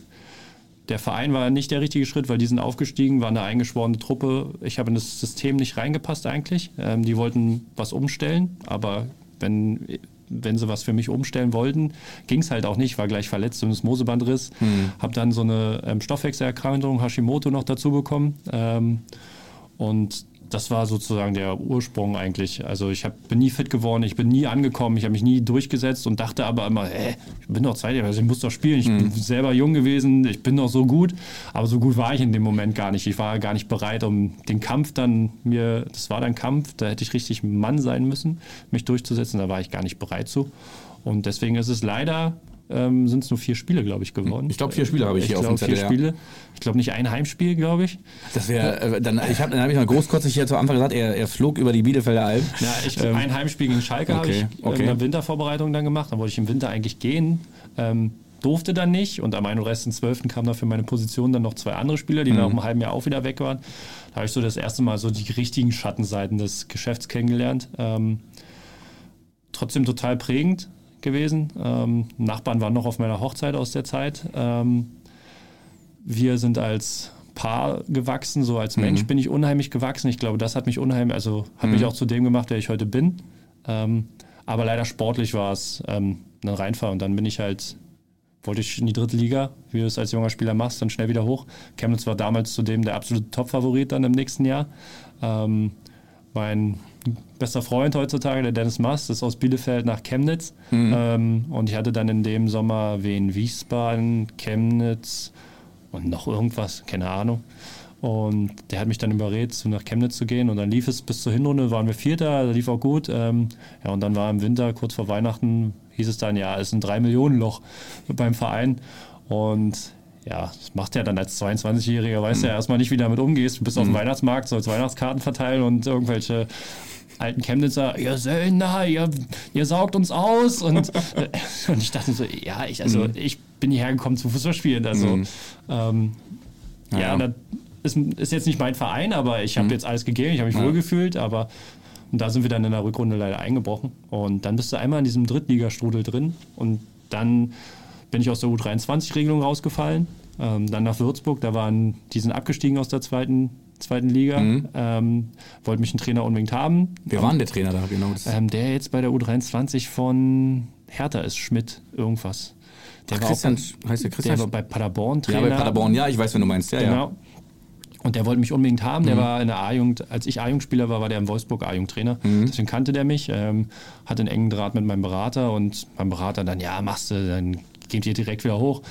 der Verein war nicht der richtige Schritt, weil die sind aufgestiegen, war eine eingeschworene Truppe. Ich habe in das System nicht reingepasst eigentlich. Ähm, die wollten was umstellen, aber wenn, wenn sie was für mich umstellen wollten, ging es halt auch nicht, war gleich verletzt und das Mosebandriss. Mhm. Habe dann so eine ähm, Stoffwechselerkrankung, Hashimoto, noch dazu bekommen. Ähm, und das war sozusagen der Ursprung eigentlich. Also ich hab, bin nie fit geworden, ich bin nie angekommen, ich habe mich nie durchgesetzt und dachte aber immer, hä, ich bin doch zweite, also ich muss doch spielen. Ich mhm. bin selber jung gewesen, ich bin doch so gut. Aber so gut war ich in dem Moment gar nicht. Ich war gar nicht bereit, um den Kampf dann mir, das war dann Kampf, da hätte ich richtig Mann sein müssen, mich durchzusetzen. Da war ich gar nicht bereit zu. Und deswegen ist es leider ähm, sind es nur vier Spiele, glaube ich, geworden. Ich glaube, vier Spiele habe ich, ich hier glaub, auf dem Zettel. Vier Spiele. Ich glaube nicht ein Heimspiel, glaube ich. Das wäre, äh, dann, ich hab, dann habe ich mal großkotzig hier zu Anfang gesagt, er, er flog über die Bielefelder Alb. Ja, ich, ähm, ein Heimspiel gegen Schalke okay, habe ich okay. in der Wintervorbereitung dann gemacht. Dann wollte ich im Winter eigentlich gehen. Ähm, durfte dann nicht und am 31.12. kamen da für meine Position dann noch zwei andere Spieler, die mhm. nach einem halben Jahr auch wieder weg waren. Da habe ich so das erste Mal so die richtigen Schattenseiten des Geschäfts kennengelernt. Ähm, trotzdem total prägend gewesen. Ähm, Nachbarn waren noch auf meiner Hochzeit aus der Zeit. Ähm, wir sind als Paar gewachsen, so als Mensch mhm. bin ich unheimlich gewachsen. Ich glaube, das hat mich unheimlich, also hat mhm. mich auch zu dem gemacht, der ich heute bin. Ähm, aber leider sportlich war es ähm, ein Reinfall und dann bin ich halt, wollte ich in die dritte Liga, wie du es als junger Spieler machst, dann schnell wieder hoch. Chemnitz war damals zudem der absolute Top-Favorit dann im nächsten Jahr. Ähm, mein bester Freund heutzutage, der Dennis Mast, ist aus Bielefeld nach Chemnitz. Mhm. Ähm, und ich hatte dann in dem Sommer Wien, Wiesbaden, Chemnitz und noch irgendwas, keine Ahnung. Und der hat mich dann überredet, nach Chemnitz zu gehen. Und dann lief es bis zur Hinrunde, waren wir Vierter, lief auch gut. Ähm, ja, und dann war im Winter, kurz vor Weihnachten, hieß es dann, ja, es ist ein 3-Millionen-Loch beim Verein. Und ja, das macht ja dann als 22-Jähriger, weißt du mhm. ja erstmal nicht, wie du damit umgehst. Du bist auf dem mhm. Weihnachtsmarkt, sollst Weihnachtskarten verteilen und irgendwelche alten Chemnitzer, ihr Söldner, ihr, ihr saugt uns aus. Und, äh, und ich dachte so, ja, ich, also, mhm. ich bin hierher gekommen zu Fußballspielen. Also, mhm. ähm, ja, ja, das ist, ist, jetzt nicht mein Verein, aber ich habe mhm. jetzt alles gegeben, ich habe mich ja. wohlgefühlt, aber und da sind wir dann in der Rückrunde leider eingebrochen. Und dann bist du einmal in diesem Drittligastrudel drin und dann bin ich aus der U23-Regelung rausgefallen. Ähm, dann nach Würzburg, da waren, die sind abgestiegen aus der zweiten zweiten Liga. Mhm. Ähm, wollte mich einen Trainer unbedingt haben. Wer war denn der Trainer da genau? Ähm, der jetzt bei der U23 von Hertha ist, Schmidt, irgendwas. Der Ach, war Christian, bei, heißt der Christian? Der war bei Paderborn Trainer. Ja, bei Paderborn, ja, ich weiß, wenn du meinst. Ja, genau. Ja. Und der wollte mich unbedingt haben. Der mhm. war in der A-Jugend, als ich A-Jugendspieler war, war der im Wolfsburg A-Jugendtrainer. Mhm. Deswegen kannte der mich, ähm, hatte einen engen Draht mit meinem Berater und mein Berater dann, ja, machst du, dann geht ihr direkt wieder hoch.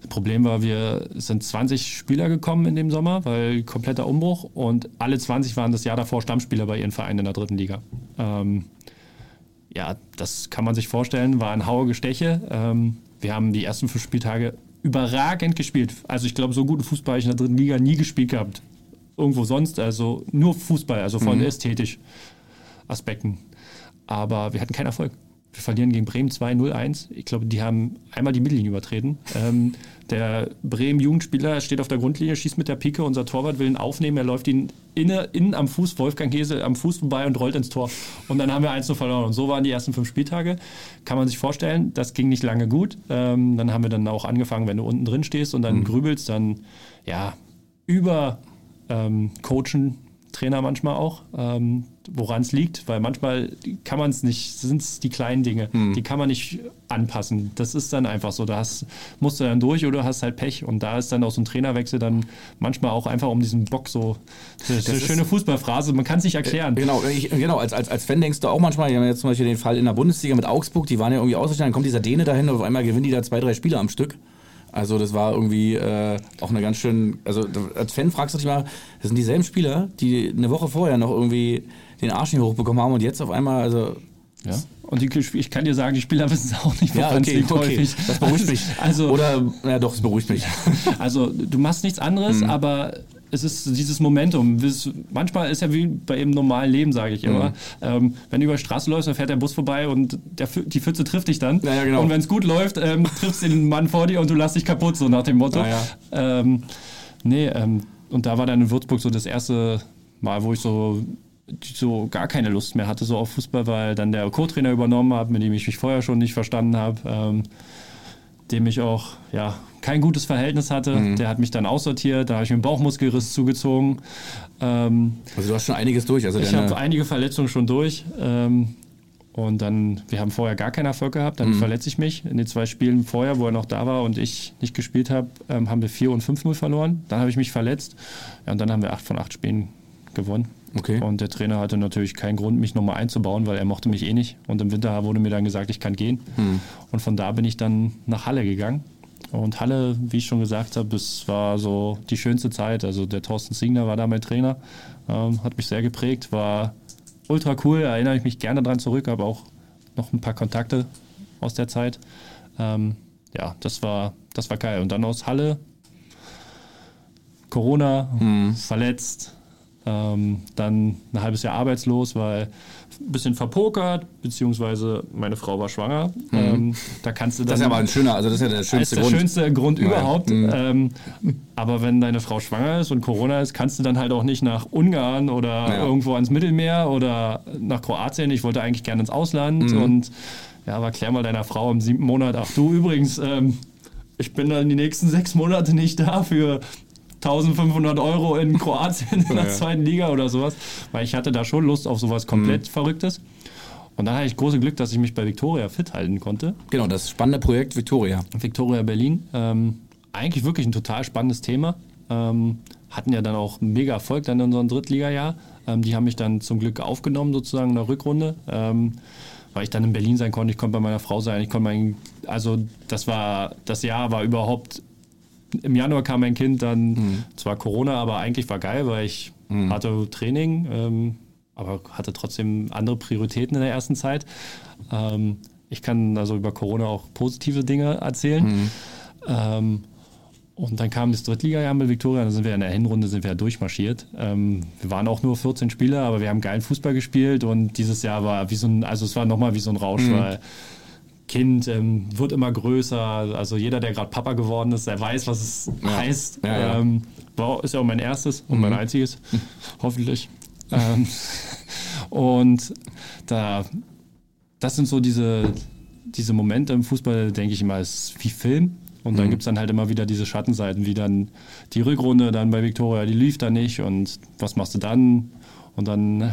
Das Problem war, wir sind 20 Spieler gekommen in dem Sommer, weil kompletter Umbruch und alle 20 waren das Jahr davor Stammspieler bei ihren Vereinen in der dritten Liga. Ähm, ja, das kann man sich vorstellen, war ein Hauer Gesteche. Ähm, wir haben die ersten fünf Spieltage überragend gespielt. Also ich glaube, so guten Fußball habe ich in der dritten Liga nie gespielt gehabt. Irgendwo sonst, also nur Fußball, also von mhm. ästhetisch Aspekten. Aber wir hatten keinen Erfolg. Wir verlieren gegen Bremen 2-0-1. Ich glaube, die haben einmal die Mittellinie übertreten. Ähm, der Bremen-Jugendspieler steht auf der Grundlinie, schießt mit der Pike. Unser Torwart will ihn aufnehmen. Er läuft ihn innen, innen am Fuß, Wolfgang Hese am Fuß vorbei und rollt ins Tor. Und dann haben wir 1-0 verloren. Und so waren die ersten fünf Spieltage. Kann man sich vorstellen, das ging nicht lange gut. Ähm, dann haben wir dann auch angefangen, wenn du unten drin stehst und dann mhm. grübelst, dann ja, über ähm, Coachen Trainer manchmal auch, ähm, woran es liegt, weil manchmal kann man es nicht, sind es die kleinen Dinge, hm. die kann man nicht anpassen. Das ist dann einfach so, da hast, musst du dann durch oder hast halt Pech und da ist dann auch so ein Trainerwechsel dann manchmal auch einfach um diesen Bock so, das ist eine schöne Fußballphrase, man kann es nicht erklären. Äh, genau, ich, genau als, als, als Fan denkst du auch manchmal, wir haben jetzt zum Beispiel den Fall in der Bundesliga mit Augsburg, die waren ja irgendwie ausgestellt, dann kommt dieser Däne dahin und auf einmal gewinnen die da zwei, drei Spiele am Stück. Also das war irgendwie äh, auch eine ganz schön, also als Fan fragst du dich mal, das sind dieselben Spieler, die eine Woche vorher noch irgendwie den Arsch nicht hochbekommen haben und jetzt auf einmal, also ja. Und die, ich kann dir sagen, die Spieler wissen es auch nicht, woran ja, okay, liegt okay. häufig. Das beruhigt mich. Also, Oder, ja doch, es beruhigt mich. Also du machst nichts anderes, mhm. aber es ist dieses Momentum. Manchmal ist ja wie bei im normalen Leben, sage ich immer. Mhm. Ähm, wenn du über die Straße läufst, dann fährt der Bus vorbei und der, die Pfütze trifft dich dann. Ja, ja, genau. Und wenn es gut läuft, ähm, triffst du den Mann vor dir und du lässt dich kaputt, so nach dem Motto. Ja, ähm, nee, ähm, und da war dann in Würzburg so das erste Mal, wo ich so so gar keine Lust mehr hatte so auf Fußball, weil dann der Co-Trainer übernommen hat, mit dem ich mich vorher schon nicht verstanden habe. Ähm, dem ich auch ja, kein gutes Verhältnis hatte. Mhm. Der hat mich dann aussortiert, da habe ich mir einen Bauchmuskelriss zugezogen. Ähm, also du hast schon einiges durch. Also ich habe einige Verletzungen schon durch. Ähm, und dann, wir haben vorher gar keinen Erfolg gehabt, dann mhm. verletze ich mich. In den zwei Spielen vorher, wo er noch da war und ich nicht gespielt habe, ähm, haben wir 4 und 5-0 verloren. Dann habe ich mich verletzt. Ja, und dann haben wir 8 von 8 Spielen gewonnen. Okay. Und der Trainer hatte natürlich keinen Grund, mich nochmal einzubauen, weil er mochte mich eh nicht. Und im Winter wurde mir dann gesagt, ich kann gehen. Mhm. Und von da bin ich dann nach Halle gegangen. Und Halle, wie ich schon gesagt habe, es war so die schönste Zeit. Also der Thorsten Siegner war da mein Trainer, ähm, hat mich sehr geprägt, war ultra cool, erinnere ich mich gerne dran zurück, habe auch noch ein paar Kontakte aus der Zeit. Ähm, ja, das war, das war geil. Und dann aus Halle, Corona, mhm. verletzt, ähm, dann ein halbes Jahr arbeitslos, weil ein bisschen verpokert, beziehungsweise meine Frau war schwanger. Mhm. Ähm, da kannst du dann, das ist aber ein schöner, also das ist ja der schönste Grund. der schönste Grund ja. überhaupt. Mhm. Ähm, aber wenn deine Frau schwanger ist und Corona ist, kannst du dann halt auch nicht nach Ungarn oder ja. irgendwo ans Mittelmeer oder nach Kroatien. Ich wollte eigentlich gerne ins Ausland mhm. und ja, aber klär mal deiner Frau im siebten Monat, ach du übrigens, ähm, ich bin dann die nächsten sechs Monate nicht da für 1500 Euro in Kroatien in der ja. zweiten Liga oder sowas, weil ich hatte da schon Lust auf sowas komplett mhm. Verrücktes. Und da hatte ich große Glück, dass ich mich bei Victoria fit halten konnte. Genau, das spannende Projekt Victoria. Victoria Berlin. Ähm, eigentlich wirklich ein total spannendes Thema. Ähm, hatten ja dann auch mega Erfolg dann in unserem Drittligajahr. Ähm, die haben mich dann zum Glück aufgenommen, sozusagen in der Rückrunde. Ähm, weil ich dann in Berlin sein konnte, ich konnte bei meiner Frau sein, ich konnte mein, also das war, das Jahr war überhaupt im Januar kam mein Kind dann, mhm. zwar Corona, aber eigentlich war geil, weil ich mhm. hatte Training, ähm, aber hatte trotzdem andere Prioritäten in der ersten Zeit. Ähm, ich kann also über Corona auch positive Dinge erzählen. Mhm. Ähm, und dann kam das Drittliga-Jahr mit Viktoria, dann sind wir in der Hinrunde sind wir durchmarschiert. Ähm, wir waren auch nur 14 Spieler, aber wir haben geilen Fußball gespielt und dieses Jahr war wie so ein, also es war nochmal wie so ein Rausch, mhm. weil Kind ähm, wird immer größer. Also jeder, der gerade Papa geworden ist, der weiß, was es ja. heißt. Ja. Ähm, war, ist ja auch mein erstes und mhm. mein einziges, hoffentlich. ähm, und da, das sind so diese, diese Momente im Fußball, denke ich immer, ist wie Film. Und dann mhm. gibt es dann halt immer wieder diese Schattenseiten, wie dann die Rückrunde dann bei Viktoria, die lief da nicht und was machst du dann? Und dann äh,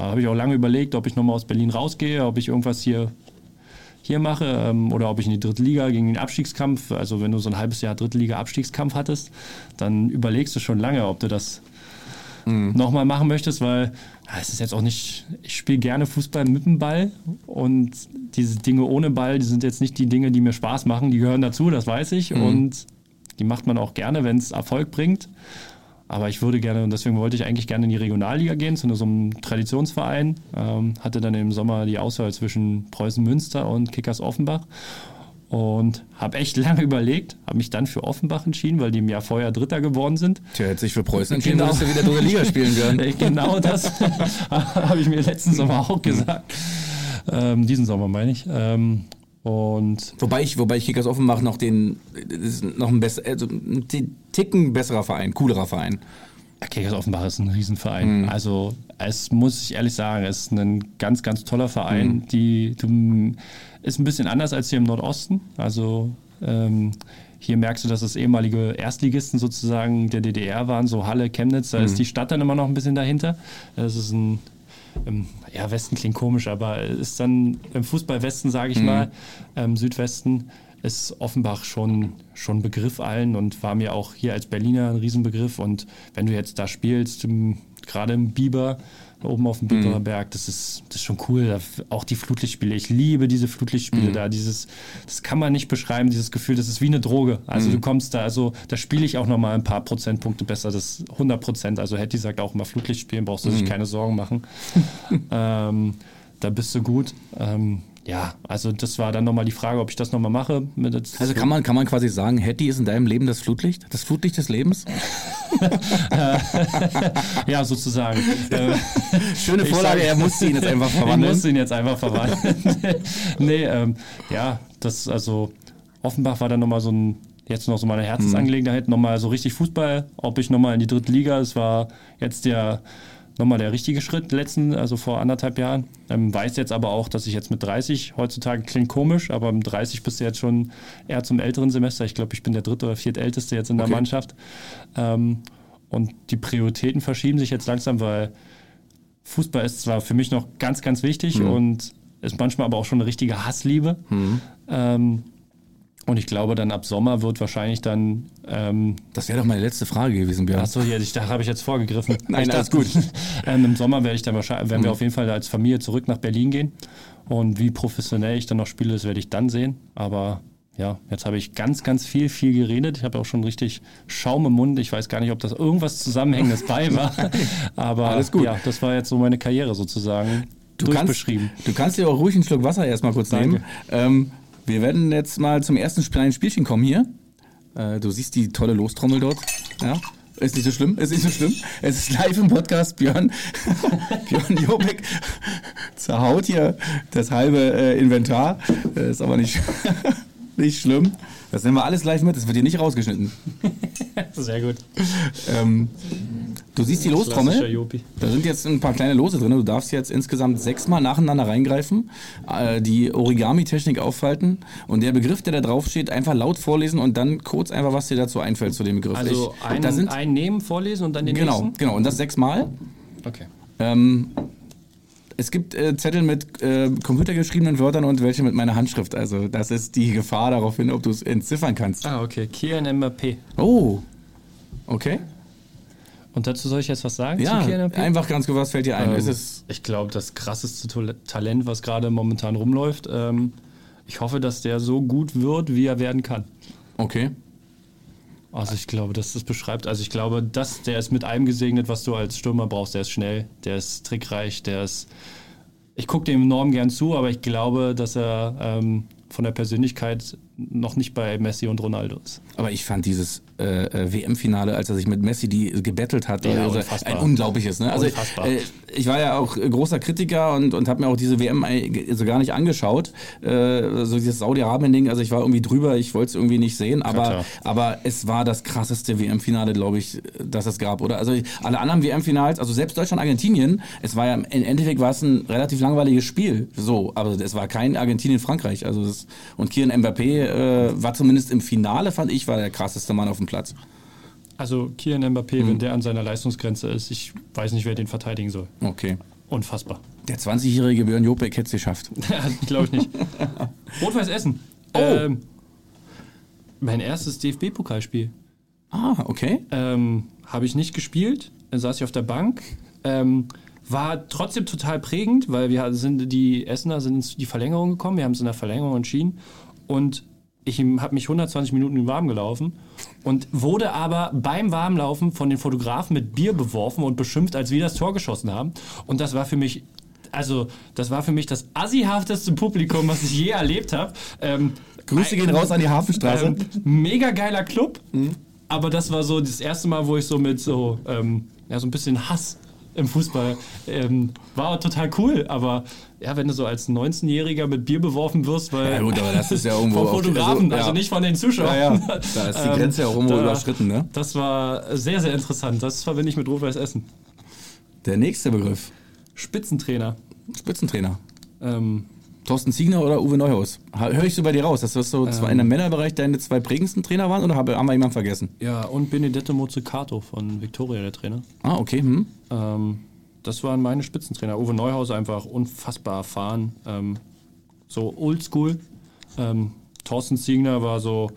habe ich auch lange überlegt, ob ich nochmal aus Berlin rausgehe, ob ich irgendwas hier hier mache ähm, oder ob ich in die dritte Liga gegen den Abstiegskampf, also wenn du so ein halbes Jahr dritte Liga Abstiegskampf hattest, dann überlegst du schon lange, ob du das mhm. nochmal machen möchtest, weil ja, es ist jetzt auch nicht, ich spiele gerne Fußball mit dem Ball und diese Dinge ohne Ball, die sind jetzt nicht die Dinge, die mir Spaß machen, die gehören dazu, das weiß ich mhm. und die macht man auch gerne, wenn es Erfolg bringt. Aber ich würde gerne, und deswegen wollte ich eigentlich gerne in die Regionalliga gehen, zu so einem Traditionsverein. Ähm, hatte dann im Sommer die Auswahl zwischen Preußen Münster und Kickers Offenbach. Und habe echt lange überlegt, habe mich dann für Offenbach entschieden, weil die im Jahr vorher Dritter geworden sind. Tja, hätte sich für Preußen entschieden, genau. dass du wieder dritte Liga spielen können. genau das habe ich mir letzten Sommer auch gesagt. Ähm, diesen Sommer meine ich. Ähm, und wobei ich, wobei ich Kickers Offenbach noch den, noch ein besser, also ein Ticken besserer Verein, coolerer Verein. Kickers Offenbach ist ein Riesenverein. Mhm. Also es muss ich ehrlich sagen, es ist ein ganz, ganz toller Verein. Mhm. Die, die, ist ein bisschen anders als hier im Nordosten. Also ähm, hier merkst du, dass es ehemalige Erstligisten sozusagen der DDR waren, so Halle, Chemnitz. Da mhm. ist die Stadt dann immer noch ein bisschen dahinter. Es ist ein ähm, ja, Westen klingt komisch, aber ist dann im Fußball-Westen, sage ich mhm. mal, ähm, Südwesten, ist Offenbach schon, schon Begriff allen und war mir auch hier als Berliner ein Riesenbegriff. Und wenn du jetzt da spielst, gerade im Biber, oben auf dem Biberer mhm. Berg, das ist, das ist schon cool. Auch die Flutlichtspiele, ich liebe diese Flutlichtspiele mhm. da. Dieses, das kann man nicht beschreiben, dieses Gefühl, das ist wie eine Droge. Also mhm. du kommst da, also da spiele ich auch nochmal ein paar Prozentpunkte besser, das 100 Prozent. Also Hetty sagt auch immer, Flutlichtspielen brauchst du sich mhm. keine Sorgen machen. ähm, da bist du gut. Ähm, ja, also das war dann nochmal die Frage, ob ich das nochmal mache. also kann man, kann man quasi sagen, Hetty ist in deinem Leben das Flutlicht? Das Flutlicht des Lebens? ja, sozusagen. Schöne Vorlage, sag, er musste ihn jetzt einfach verwandeln. Er musste ihn jetzt einfach verwandeln. nee, ähm, ja, das, also Offenbach war dann nochmal so ein, jetzt noch so meine Herzensangelegenheit, mhm. nochmal so richtig Fußball, ob ich nochmal in die dritte Liga, es war jetzt der nochmal der richtige Schritt letzten, also vor anderthalb Jahren. Ähm, weiß jetzt aber auch, dass ich jetzt mit 30, heutzutage klingt komisch, aber mit 30 bist du jetzt schon eher zum älteren Semester. Ich glaube, ich bin der dritte oder viertälteste jetzt in der Mannschaft. Ähm, und die Prioritäten verschieben sich jetzt langsam, weil Fußball ist zwar für mich noch ganz, ganz wichtig mhm. und ist manchmal aber auch schon eine richtige Hassliebe. Mhm. Ähm, und ich glaube, dann ab Sommer wird wahrscheinlich dann. Ähm, das wäre doch meine letzte Frage gewesen, Björn. Achso, ja, ich dachte, habe ich jetzt vorgegriffen. Nein, alles gut. ähm, Im Sommer werde ich dann wahrscheinlich, werden mhm. wir auf jeden Fall als Familie zurück nach Berlin gehen. Und wie professionell ich dann noch spiele, das werde ich dann sehen. Aber ja, jetzt habe ich ganz, ganz viel, viel geredet. Ich habe auch schon richtig Schaum im Mund. Ich weiß gar nicht, ob das irgendwas Zusammenhängendes bei war. Aber Alles gut. ja, das war jetzt so meine Karriere sozusagen. Du kannst, du kannst dir auch ruhig einen Schluck Wasser erstmal kurz Danke. nehmen. Ähm, wir werden jetzt mal zum ersten kleinen Spielchen kommen hier. Äh, du siehst die tolle Lostrommel dort. Ja, ist nicht so schlimm, ist nicht so schlimm. Es ist live im Podcast. Björn, Björn Jobek zerhaut hier das halbe äh, Inventar. Äh, ist aber nicht, nicht schlimm. Das nehmen wir alles live mit, das wird hier nicht rausgeschnitten. Sehr gut. Ähm, du siehst die Lostrommel. Da sind jetzt ein paar kleine Lose drin. Du darfst jetzt insgesamt sechsmal nacheinander reingreifen, äh, die Origami-Technik aufhalten und der Begriff, der da drauf steht, einfach laut vorlesen und dann kurz einfach, was dir dazu einfällt zu dem Begriff. Also einen, sind, einen nehmen, vorlesen und dann den genau, nächsten? Genau, und das sechsmal. Okay. Ähm, es gibt äh, Zettel mit äh, computergeschriebenen Wörtern und welche mit meiner Handschrift. Also das ist die Gefahr darauf hin, ob du es entziffern kannst. Ah, okay. Mbappé. Oh, okay. Und dazu soll ich jetzt was sagen ja, einfach ganz kurz, was fällt dir ein? Ähm, ich glaube, das krasseste Talent, was gerade momentan rumläuft. Ähm, ich hoffe, dass der so gut wird, wie er werden kann. Okay. Also ich glaube, dass das beschreibt, also ich glaube, dass der ist mit allem gesegnet, was du als Stürmer brauchst. Der ist schnell, der ist trickreich, der ist. Ich gucke dem enorm gern zu, aber ich glaube, dass er ähm, von der Persönlichkeit noch nicht bei Messi und Ronaldo ist. Aber ich fand dieses äh, äh WM-Finale, als er sich mit Messi die gebettelt hat, ja, also ein unglaubliches. Ne? Also äh, ich war ja auch großer Kritiker und, und habe mir auch diese WM so gar nicht angeschaut. Äh, so dieses Saudi-Arabien-Ding, also ich war irgendwie drüber, ich wollte es irgendwie nicht sehen, aber, aber es war das krasseste WM-Finale, glaube ich, das es gab, oder? Also alle anderen WM-Finals, also selbst Deutschland-Argentinien, es war ja im Endeffekt war es ein relativ langweiliges Spiel, so, aber es war kein Argentinien-Frankreich, also das, und Kian Mbappé äh, war zumindest im Finale, fand ich, war der krasseste Mann auf dem Platz. Also Kian Mbappé, mhm. wenn der an seiner Leistungsgrenze ist, ich weiß nicht, wer den verteidigen soll. Okay. Unfassbar. Der 20-jährige Björn Jopek hätte es geschafft. Glaube ich nicht. Rot-Weiß Essen. Oh. Ähm, mein erstes DFB-Pokalspiel. Ah, okay. Ähm, Habe ich nicht gespielt. Dann saß ich auf der Bank. Ähm, war trotzdem total prägend, weil wir sind die Essener sind in die Verlängerung gekommen. Wir haben es in der Verlängerung entschieden. Und ich habe mich 120 Minuten warm gelaufen und wurde aber beim Warmlaufen von den Fotografen mit Bier beworfen und beschimpft, als wir das Tor geschossen haben. Und das war für mich, also das war für mich das assihafteste Publikum, was ich je erlebt habe. Ähm, Grüße gehen raus an die Hafenstraße. Ähm, mega geiler Club, mhm. aber das war so das erste Mal, wo ich so mit so, ähm, ja, so ein bisschen Hass im Fußball. Ähm, war total cool, aber ja, wenn du so als 19-Jähriger mit Bier beworfen wirst, weil. Ja, gut, aber das ist ja irgendwo. Vom Fotografen, also, ja. also, nicht von den Zuschauern. Ja, ja. Da ist die Grenze ja auch irgendwo da, überschritten, ne? Das war sehr, sehr interessant. Das verbinde ich mit Rot-Weiß Essen. Der nächste Begriff: Spitzentrainer. Spitzentrainer. Ähm, Thorsten Ziegner oder Uwe Neuhaus? Höre ich so bei dir raus, dass das so ähm, in dem Männerbereich deine zwei prägendsten Trainer waren oder haben wir jemanden vergessen? Ja, und Benedetto Mozzicato von Victoria, der Trainer. Ah, okay. Hm. Ähm, das waren meine Spitzentrainer. Uwe Neuhaus einfach unfassbar erfahren, ähm, so oldschool. Ähm, Thorsten Ziegner war so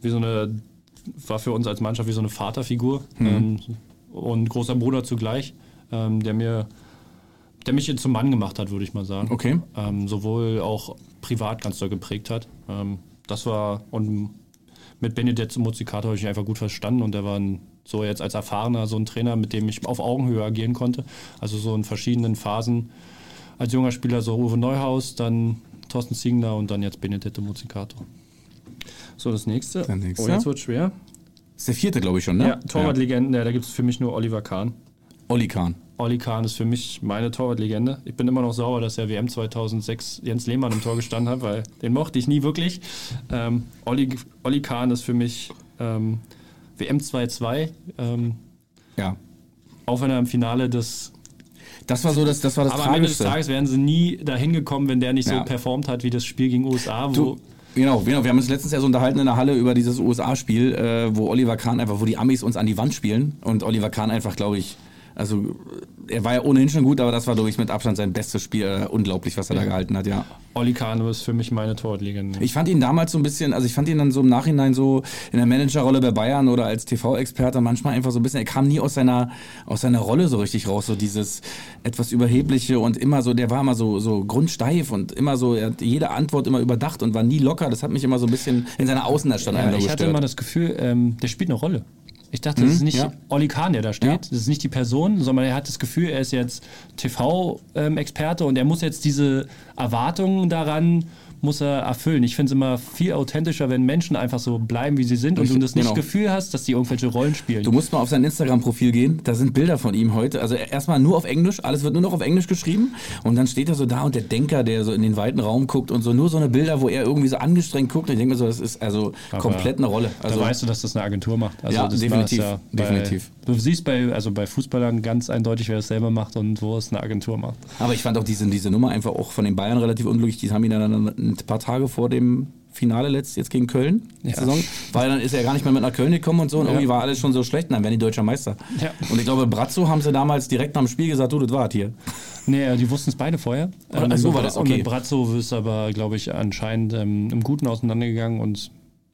wie so eine, war für uns als Mannschaft wie so eine Vaterfigur mhm. ähm, und großer Bruder zugleich, ähm, der mir, der mich zum Mann gemacht hat, würde ich mal sagen. Okay. Ähm, sowohl auch privat ganz doll geprägt hat. Ähm, das war und mit Benedetto Muzzicato habe ich einfach gut verstanden und der war ein so jetzt als Erfahrener, so ein Trainer, mit dem ich auf Augenhöhe agieren konnte. Also so in verschiedenen Phasen. Als junger Spieler so Uwe Neuhaus, dann Thorsten Ziegner und dann jetzt Benedetto Muzzicato. So, das nächste. Der nächste. Oh, jetzt wird schwer. Das ist der vierte, glaube ich schon, ne? Ja, Torwartlegenden, ja. da gibt es für mich nur Oliver Kahn. Olli Kahn. Olli Kahn ist für mich meine Torwartlegende. Ich bin immer noch sauer, dass er WM 2006 Jens Lehmann im Tor gestanden hat, weil den mochte ich nie wirklich. Ähm, Olli, Olli Kahn ist für mich ähm, WM 2-2. Ähm, ja. Auch wenn er im Finale das Das war so das, das war das Aber am Ende des Tragischste. Tages wären sie nie dahin gekommen, wenn der nicht Ja. so performt hat wie das Spiel gegen USA, wo Du, genau, genau, wir haben uns letztens ja so unterhalten in der Halle über dieses USA-Spiel, äh, wo Oliver Kahn einfach, wo die Amis uns an die Wand spielen und Oliver Kahn einfach, glaube ich, also er war ja ohnehin schon gut, aber das war, glaube ich, mit Abstand sein bestes Spiel. Äh, unglaublich, was er da gehalten hat, ja. Olli Kahn ist für mich meine Torlegende. Ich fand ihn damals so ein bisschen, also ich fand ihn dann so im Nachhinein so in der Managerrolle bei Bayern oder als TV-Experte manchmal einfach so ein bisschen, er kam nie aus seiner, aus seiner Rolle so richtig raus, so dieses etwas Überhebliche und immer so, der war immer so, so grundsteif und immer so, er hat jede Antwort immer überdacht und war nie locker. Das hat mich immer so ein bisschen in seiner Außenerstellung Ja, ich hatte immer das Gefühl, ähm, der spielt eine Rolle. Ich dachte, das ist nicht ja. Olli Kahn, der da steht. Ja. Das ist nicht die Person, sondern er hat das Gefühl, er ist jetzt TV-Experte und er muss jetzt diese Erwartungen daran muss er erfüllen. Ich finde es immer viel authentischer, wenn Menschen einfach so bleiben, wie sie sind und Richtig, du das nicht genau. Gefühl hast, dass die irgendwelche Rollen spielen. Du musst mal auf sein Instagram-Profil gehen, da sind Bilder von ihm heute. Also erstmal nur auf Englisch, alles wird nur noch auf Englisch geschrieben. Und dann steht er so da und der Denker, der so in den weiten Raum guckt und so nur so eine Bilder, wo er irgendwie so angestrengt guckt. Und ich denke mir so, das ist also Aber komplett eine Rolle. Also da weißt du, dass das eine Agentur macht. Also Ja, definitiv, war's bei, definitiv. Du siehst bei, also bei Fußballern ganz eindeutig, wer es selber macht und wo es eine Agentur macht. Aber ich fand auch diese, diese Nummer einfach auch von den Bayern relativ unglücklich. Die haben ihn dann ein paar Tage vor dem Finale letzt jetzt gegen Köln Ja. Saison, weil dann ist er gar nicht mehr mit nach Köln gekommen und so und Ja. irgendwie war alles schon so schlecht und dann werden die deutscher Meister. Ja. Und ich glaube, Brazzo haben sie damals direkt nach dem Spiel gesagt, du, das war hier. Nee, die wussten es beide vorher. Ach so, war das, Und okay. mit Brazzo ist aber, glaube ich, anscheinend ähm, im Guten auseinandergegangen und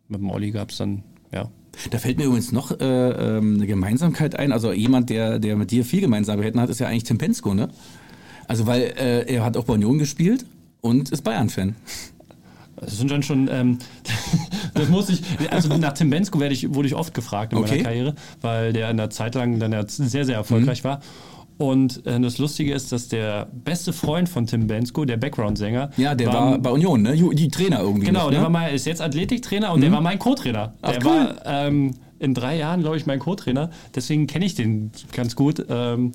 mit dem Olli gab es dann, ja. Da fällt mir übrigens noch äh, ähm, eine Gemeinsamkeit ein. Also jemand, der, der mit dir viel Gemeinsamkeiten hat, ist ja eigentlich Tim Pensko, ne? Also weil äh, er hat auch bei Union gespielt und ist Bayern-Fan. Das sind dann schon, ähm, das muss ich, also nach Tim Bensko werde ich, wurde ich oft gefragt in Okay. Mhm. meiner Karriere, weil der in der Zeit lang dann ja sehr, sehr erfolgreich war. Und äh, das Lustige ist, dass der beste Freund von Tim Bensko, der Background-Sänger, Ja, der war, bei Union, ne? Die Trainer irgendwie. Genau, noch, der ne? war mal, ist jetzt Athletiktrainer und der war mein Co-Trainer. Ach, Der cool. war ähm, in drei Jahren, glaube ich, mein Co-Trainer. Deswegen kenne ich den ganz gut. Ähm,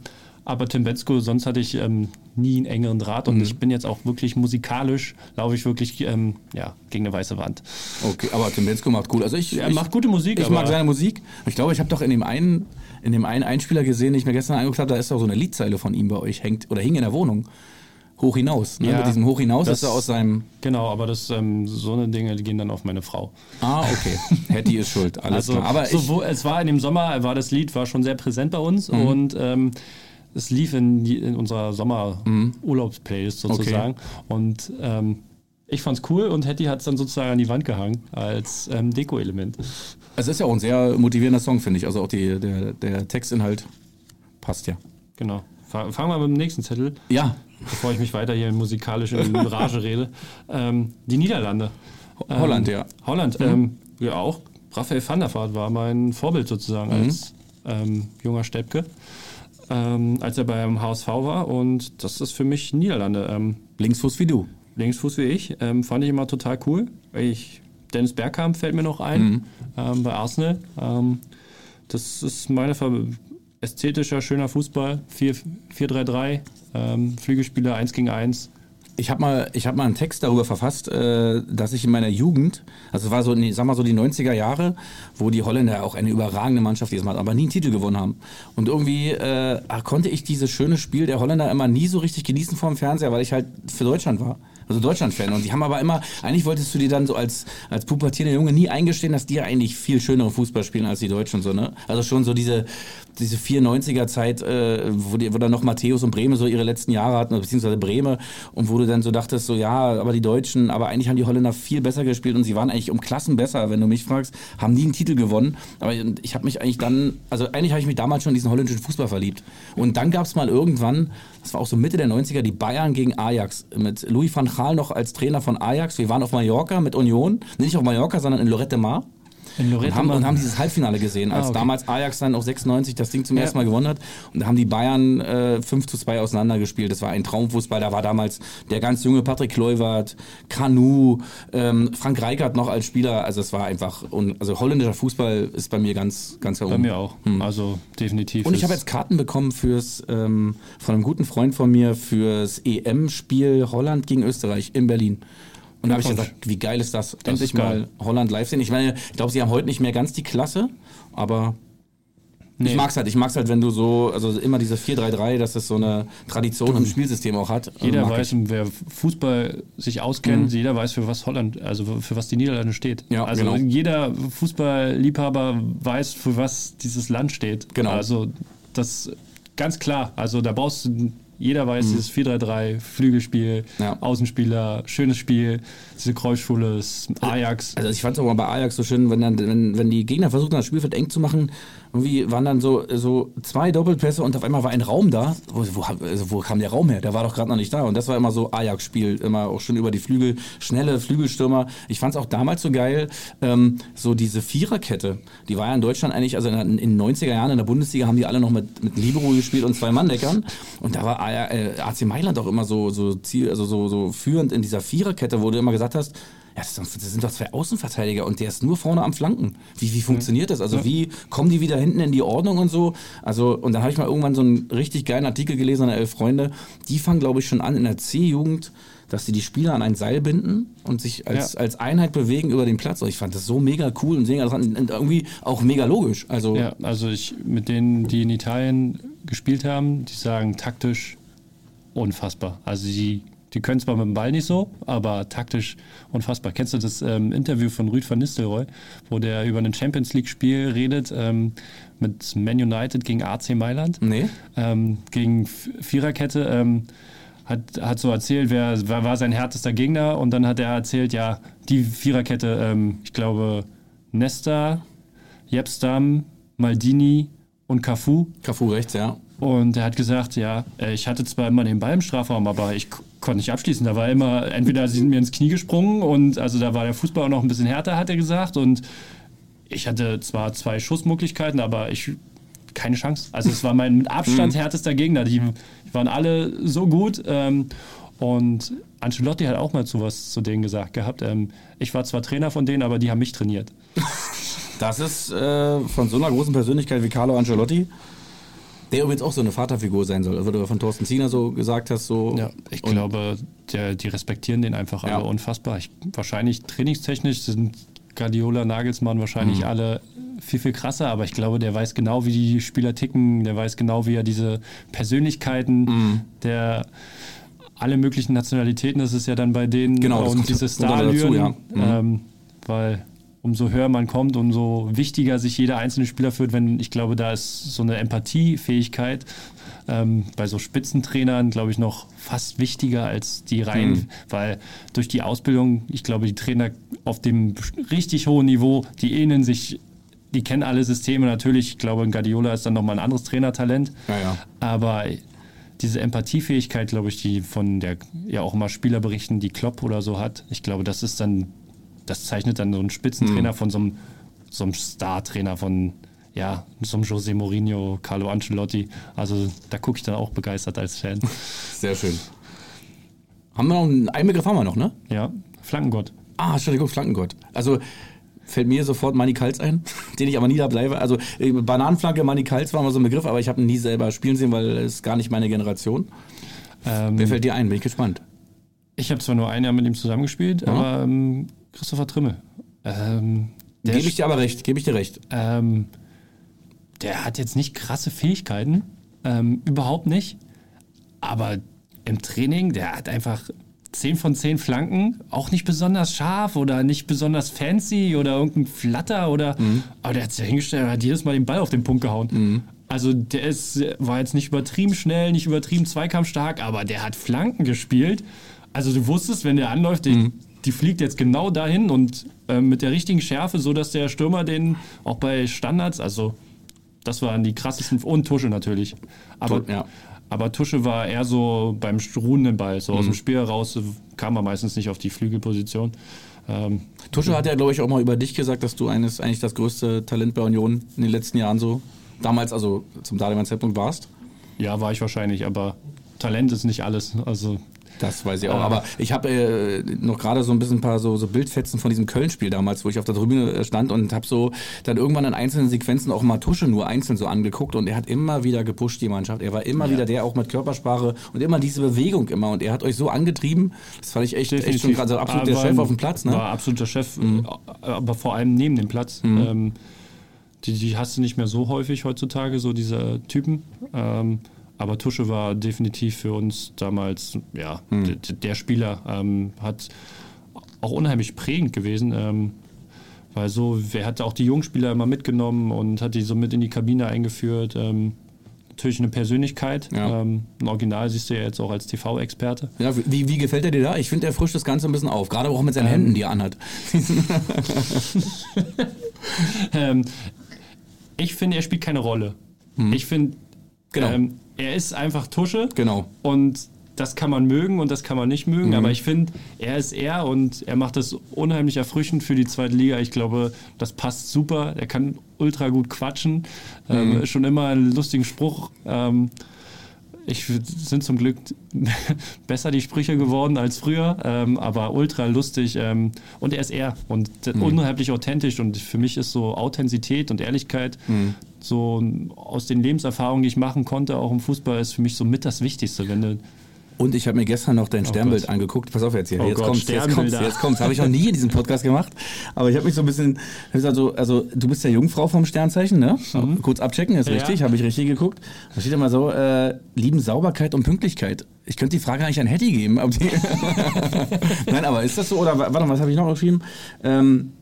aber Tim Bensko, sonst hatte ich ähm, nie einen engeren Draht Mhm. und ich bin jetzt auch wirklich musikalisch, laufe ich wirklich ähm, ja, gegen eine weiße Wand. Okay, aber Tim Bensko macht cool. Also ich, Er ich, macht gute Musik, Ich mag seine Musik. Ich glaube, ich habe doch in dem einen, in dem einen Einspieler gesehen, den ich mir gestern angeguckt habe, da ist doch so eine Liedzeile von ihm bei euch hängt oder hing in der Wohnung. Hoch hinaus. Ne? Ja, Mit diesem Hoch hinaus das- ist er aus seinem. genau, aber das, ähm, so eine Dinge die gehen dann auf meine Frau. Ah, okay. Hetty ist schuld. Alles Also, klar. Aber ich, sowohl, es war in dem Sommer, war das Lied war schon sehr präsent bei uns Mhm. und ähm, es lief in, in unserer Mhm. Sommer-Urlaubsplaylist sozusagen. Und ähm, ich fand's cool und Hetty hat es dann sozusagen an die Wand gehangen als ähm, Deko-Element. es ist ja auch ein sehr motivierender Song, finde ich. Also auch die, der, der Textinhalt passt ja. Genau. Fa- Fangen wir mit dem nächsten Zettel, Ja, bevor ich mich weiter hier musikalisch in Rage rede. Ähm, die Niederlande. Ähm, Holland, ja. Holland, ähm, ja auch. Raphael van der Vaart war mein Vorbild sozusagen Mhm. als ähm, junger Steppke, ähm, als er beim HSV war. Und das ist für mich Niederlande. Ähm, Linksfuß wie du. Linksfuß wie ich, ähm, fand ich immer total cool. Ich, Dennis Bergkamp fällt mir noch ein Mhm. ähm, bei Arsenal. Ähm, das ist meine Ver ästhetischer, schöner Fußball. 4 4-3-3, ähm, Flügelspieler 1 gegen 1. Ich habe mal, ich hab mal einen Text darüber verfasst, äh, dass ich in meiner Jugend, also es war so, sag mal so die 90er Jahre, wo die Holländer auch eine überragende Mannschaft diesmal hatten, aber nie einen Titel gewonnen haben. Und irgendwie äh, konnte ich dieses schöne Spiel der Holländer immer nie so richtig genießen vor dem Fernseher, weil ich halt für Deutschland war. Also Deutschland-Fan. Und die haben aber immer, eigentlich wolltest du dir dann so als, als pubertierender Junge nie eingestehen, dass die ja eigentlich viel schönere Fußball spielen als die Deutschen. So, ne? Also schon so diese, diese 94er-Zeit, äh, wo, wo dann noch Matthäus und Breme so ihre letzten Jahre hatten, beziehungsweise Breme, und wo du dann so dachtest, so ja, aber die Deutschen, aber eigentlich haben die Holländer viel besser gespielt und sie waren eigentlich um Klassen besser, wenn du mich fragst, haben nie einen Titel gewonnen. Aber ich habe mich eigentlich dann, also eigentlich habe ich mich damals schon in diesen holländischen Fußball verliebt. Und dann gab es mal irgendwann, das war auch so Mitte der 90er, die Bayern gegen Ajax mit Louis van Gaal noch als Trainer von Ajax. Wir waren auf Mallorca mit Union, nicht auf Mallorca, sondern in Lorette Mar. In Und haben, und haben dieses Halbfinale gesehen, als Ah, okay. damals Ajax dann auch 96 das Ding zum Ja. ersten Mal gewonnen hat. Und da haben die Bayern äh, 5 zu 2 auseinandergespielt. Das war ein Traumfußball. Da war damals der ganz junge Patrick Kluivert, Kanu, ähm, Frank Reichardt noch als Spieler. Also es war einfach, und, also holländischer Fußball ist bei mir ganz, ganz herum. Bei mir auch. Also definitiv. Und ich habe jetzt Karten bekommen fürs, ähm, von einem guten Freund von mir fürs EM-Spiel Holland gegen Österreich in Berlin. Und da habe ich gesagt, wie geil ist das? Endlich ist mal Holland live sehen. Ich meine, ich glaube, sie haben heute nicht mehr ganz die Klasse, aber Nee. Ich mag's halt, ich mag's halt, wenn du so, also immer diese 4-3-3, dass das so eine Tradition im Spielsystem auch hat. Jeder weiß, ich. wer Fußball sich auskennt, mhm. jeder weiß, für was Holland, also für was die Niederlande steht. Ja, also genau. jeder Fußballliebhaber weiß, für was dieses Land steht. Genau. Also das ganz klar. Also da brauchst du jeder weiß, mhm. dieses 4-3-3, Flügelspiel, ja. Außenspieler, schönes Spiel, diese Kreuzschule, also, Ajax. Also ich fand es auch mal bei Ajax so schön, wenn, dann, wenn, wenn die Gegner versuchen, das Spielfeld eng zu machen, irgendwie waren dann so, so zwei Doppelpässe und auf einmal war ein Raum da. Wo, wo, also wo kam der Raum her? Der war doch gerade noch nicht da. Und das war immer so Ajax-Spiel, immer auch schon über die Flügel, schnelle Flügelstürmer. Ich fand es auch damals so geil, ähm, so diese Viererkette, die war ja in Deutschland eigentlich, also in den 90er Jahren in der Bundesliga haben die alle noch mit, mit Libero gespielt und zwei Manndeckern. Und da war AC äh, Mailand auch immer so, so, Ziel, also so, so führend in dieser Viererkette, wo du immer gesagt hast, ja, das, sind doch zwei Außenverteidiger und der ist nur vorne am Flanken. Wie, wie funktioniert das? Also ja. wie kommen die wieder hinten in die Ordnung und so? Also, und dann habe ich mal irgendwann so einen richtig geilen Artikel gelesen an der Elf Freunde. Die fangen, glaube ich, schon an in der C-Jugend, dass sie die Spieler an ein Seil binden und sich als, ja. als Einheit bewegen über den Platz. Und ich fand das so mega cool und mega und irgendwie auch mega logisch. Also, ja, also ich mit denen, die in Italien gespielt haben, die sagen taktisch unfassbar. Also sie die können zwar mit dem Ball nicht so, aber taktisch unfassbar. Kennst du das ähm, Interview von Rüd van Nistelrooy, wo der über ein Champions League-Spiel redet ähm, mit Man United gegen AC Mailand? Nee. Ähm, gegen Viererkette. Ähm, hat, hat so erzählt, wer, wer, war sein härtester Gegner und dann hat er erzählt, ja, die Viererkette, ähm, ich glaube, Nesta, Jepstam, Maldini und Cafu. Cafu rechts, ja. Und er hat gesagt, ja, äh, ich hatte zwar immer den Ball im Strafraum, aber ich konnte nicht abschließen. Da war immer, entweder sie sind mir ins Knie gesprungen und also da war der Fußball auch noch ein bisschen härter, hat er gesagt. Und ich hatte zwar zwei Schussmöglichkeiten, aber ich keine Chance. Also es war mein mit Abstand mhm. härtester Gegner. Die, die waren alle so gut. Ähm, und Ancelotti hat auch mal zu was zu denen gesagt gehabt. Ähm, ich war zwar Trainer von denen, aber die haben mich trainiert. Das ist äh, von so einer großen Persönlichkeit wie Carlo Ancelotti der übrigens auch so eine Vaterfigur sein soll, also du von Thorsten Ziener so gesagt hast. So ja, ich glaube, der, die respektieren den einfach alle ja. unfassbar. Ich, wahrscheinlich trainingstechnisch sind Guardiola, Nagelsmann wahrscheinlich mhm. alle viel, viel krasser, aber ich glaube, der weiß genau, wie die Spieler ticken, der weiß genau, wie er diese Persönlichkeiten mhm. der alle möglichen Nationalitäten, das ist ja dann bei denen genau, und diese Starlüren, ja. mhm. ähm, weil umso höher man kommt, umso wichtiger sich jeder einzelne Spieler fühlt, wenn ich glaube, da ist so eine Empathiefähigkeit ähm, bei so Spitzentrainern, glaube ich, noch fast wichtiger als die Reihen, mhm. weil durch die Ausbildung, ich glaube, die Trainer auf dem richtig hohen Niveau, die ähneln sich die kennen alle Systeme natürlich. Ich glaube, Guardiola ist dann nochmal ein anderes Trainertalent. Ja, ja. Aber diese Empathiefähigkeit, glaube ich, die von der ja auch immer Spieler berichten, die Klopp oder so hat, ich glaube, das ist dann das zeichnet dann so einen Spitzentrainer mhm. von so einem, so einem Star-Trainer von, ja, so einem José Mourinho, Carlo Ancelotti. Also da gucke ich dann auch begeistert als Fan. Sehr schön. Haben wir noch einen, Begriff haben wir noch, ne? Ja, Flankengott. Ah, Entschuldigung, Flankengott. Also fällt mir sofort Manny Kals ein, den ich aber nie da bleibe. Also äh, Bananenflanke, Manny Kals war mal so ein Begriff, aber ich habe ihn nie selber spielen sehen, weil es gar nicht meine Generation. Ähm, Wer fällt dir ein? Bin ich gespannt. Ich habe zwar nur ein Jahr mit ihm zusammengespielt, ja. aber ähm, Christopher Trimmel. Ähm, gebe ich dir aber recht, gebe ich dir recht. Ähm, der hat jetzt nicht krasse Fähigkeiten, ähm, überhaupt nicht. Aber im Training, der hat einfach 10 von 10 Flanken, auch nicht besonders scharf oder nicht besonders fancy oder irgendein Flatter oder. Mhm. Aber der hat sich hingestellt und hat jedes Mal den Ball auf den Punkt gehauen. Mhm. Also der ist, war jetzt nicht übertrieben schnell, nicht übertrieben zweikampfstark, aber der hat Flanken gespielt. Also du wusstest, wenn der anläuft, mhm die fliegt jetzt genau dahin und äh, mit der richtigen Schärfe, so dass der Stürmer den auch bei Standards, also das waren die krassesten und Tusche natürlich. Aber, ja. aber Tusche war eher so beim ruhenden Ball, so mhm. aus dem Spiel heraus kam er meistens nicht auf die Flügelposition. Ähm, Tusche hat ja, glaube ich, auch mal über dich gesagt, dass du eines, eigentlich das größte Talent bei Union in den letzten Jahren so, damals also zum damaligen Zeitpunkt warst. Ja, war ich wahrscheinlich, aber Talent ist nicht alles. Also das weiß ich auch. Aber ich habe äh, noch gerade so ein bisschen ein paar so, so Bildfetzen von diesem Köln-Spiel damals, wo ich auf der Tribüne äh, stand und habe so dann irgendwann in einzelnen Sequenzen auch mal Tusche nur einzeln so angeguckt und er hat immer wieder gepusht, die Mannschaft. Er war immer ja. wieder der auch mit Körpersprache und immer diese Bewegung immer und er hat euch so angetrieben. Das fand ich echt, echt schon gerade so absolut der Chef auf dem Platz. Ne? War absoluter Chef, mhm. aber vor allem neben dem Platz. Mhm. Ähm, die, die hast du nicht mehr so häufig heutzutage, so diese Typen. Ähm, aber Tusche war definitiv für uns damals, ja, hm. der Spieler ähm, hat auch unheimlich prägend gewesen. Ähm, weil so, wer hat auch die Jungspieler immer mitgenommen und hat die so mit in die Kabine eingeführt. Ähm, natürlich eine Persönlichkeit. Ja. Ähm, ein Original siehst du ja jetzt auch als TV-Experte. Ja, wie, wie gefällt er dir da? Ich finde, er frischt das Ganze ein bisschen auf, gerade auch mit seinen ähm, Händen, die er anhat. ähm, ich finde, er spielt keine Rolle. Hm. Ich finde, genau. Er ist einfach Tusche. Genau. Und das kann man mögen und das kann man nicht mögen, mhm. aber ich finde, er ist er und er macht das unheimlich erfrischend für die zweite Liga. Ich glaube, das passt super. Er kann ultra gut quatschen. Ähm, mhm. Ähm, schon immer einen lustigen Spruch. Ähm, ich sind zum Glück besser die Sprüche geworden als früher, ähm, aber ultra lustig ähm, und er ist er und mhm. unheimlich authentisch und für mich ist so Authentizität und Ehrlichkeit mhm. so aus den Lebenserfahrungen, die ich machen konnte, auch im Fußball, ist für mich so mit das Wichtigste, wenn du und ich habe mir gestern noch dein oh Sternbild Gott. angeguckt. Pass auf jetzt hier. Oh jetzt, Gott, kommt's, jetzt kommt's, jetzt kommt's. Habe ich noch nie in diesem Podcast gemacht. Aber ich habe mich so ein bisschen, also, also du bist ja Jungfrau vom Sternzeichen, ne? Mhm. Kurz abchecken, ist ja. richtig, habe ich richtig geguckt. Da steht immer so, äh, lieben Sauberkeit und Pünktlichkeit. Ich könnte die Frage eigentlich an Hetty geben. Nein, aber ist das so? Oder warte mal, was habe ich noch geschrieben? Ähm,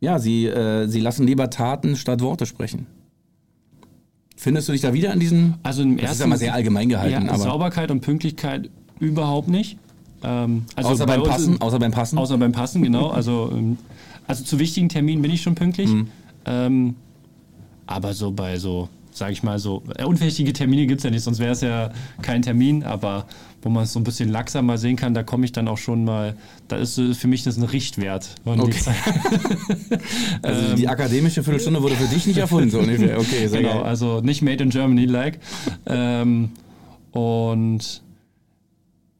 ja, sie, äh, sie lassen lieber Taten statt Worte sprechen. Findest du dich da wieder an diesen? Also im das ersten, ist ja mal sehr allgemein gehalten. Ja, aber Sauberkeit und Pünktlichkeit überhaupt nicht. Ähm, also außer beim Passen, in, außer beim Passen. Außer beim Passen, genau. Also, ähm, also zu wichtigen Terminen bin ich schon pünktlich. Mhm. Ähm, aber so bei so, sage ich mal so, äh, unwichtige Termine gibt es ja nicht, sonst wäre es ja kein Termin, aber wo man es so ein bisschen laxer mal sehen kann, da komme ich dann auch schon mal, da ist für mich das ein Richtwert. Okay. also die ähm, akademische Viertelstunde wurde für dich nicht erfunden, so ungefähr. Okay, sehr genau, geil. also nicht made in Germany like. ähm, und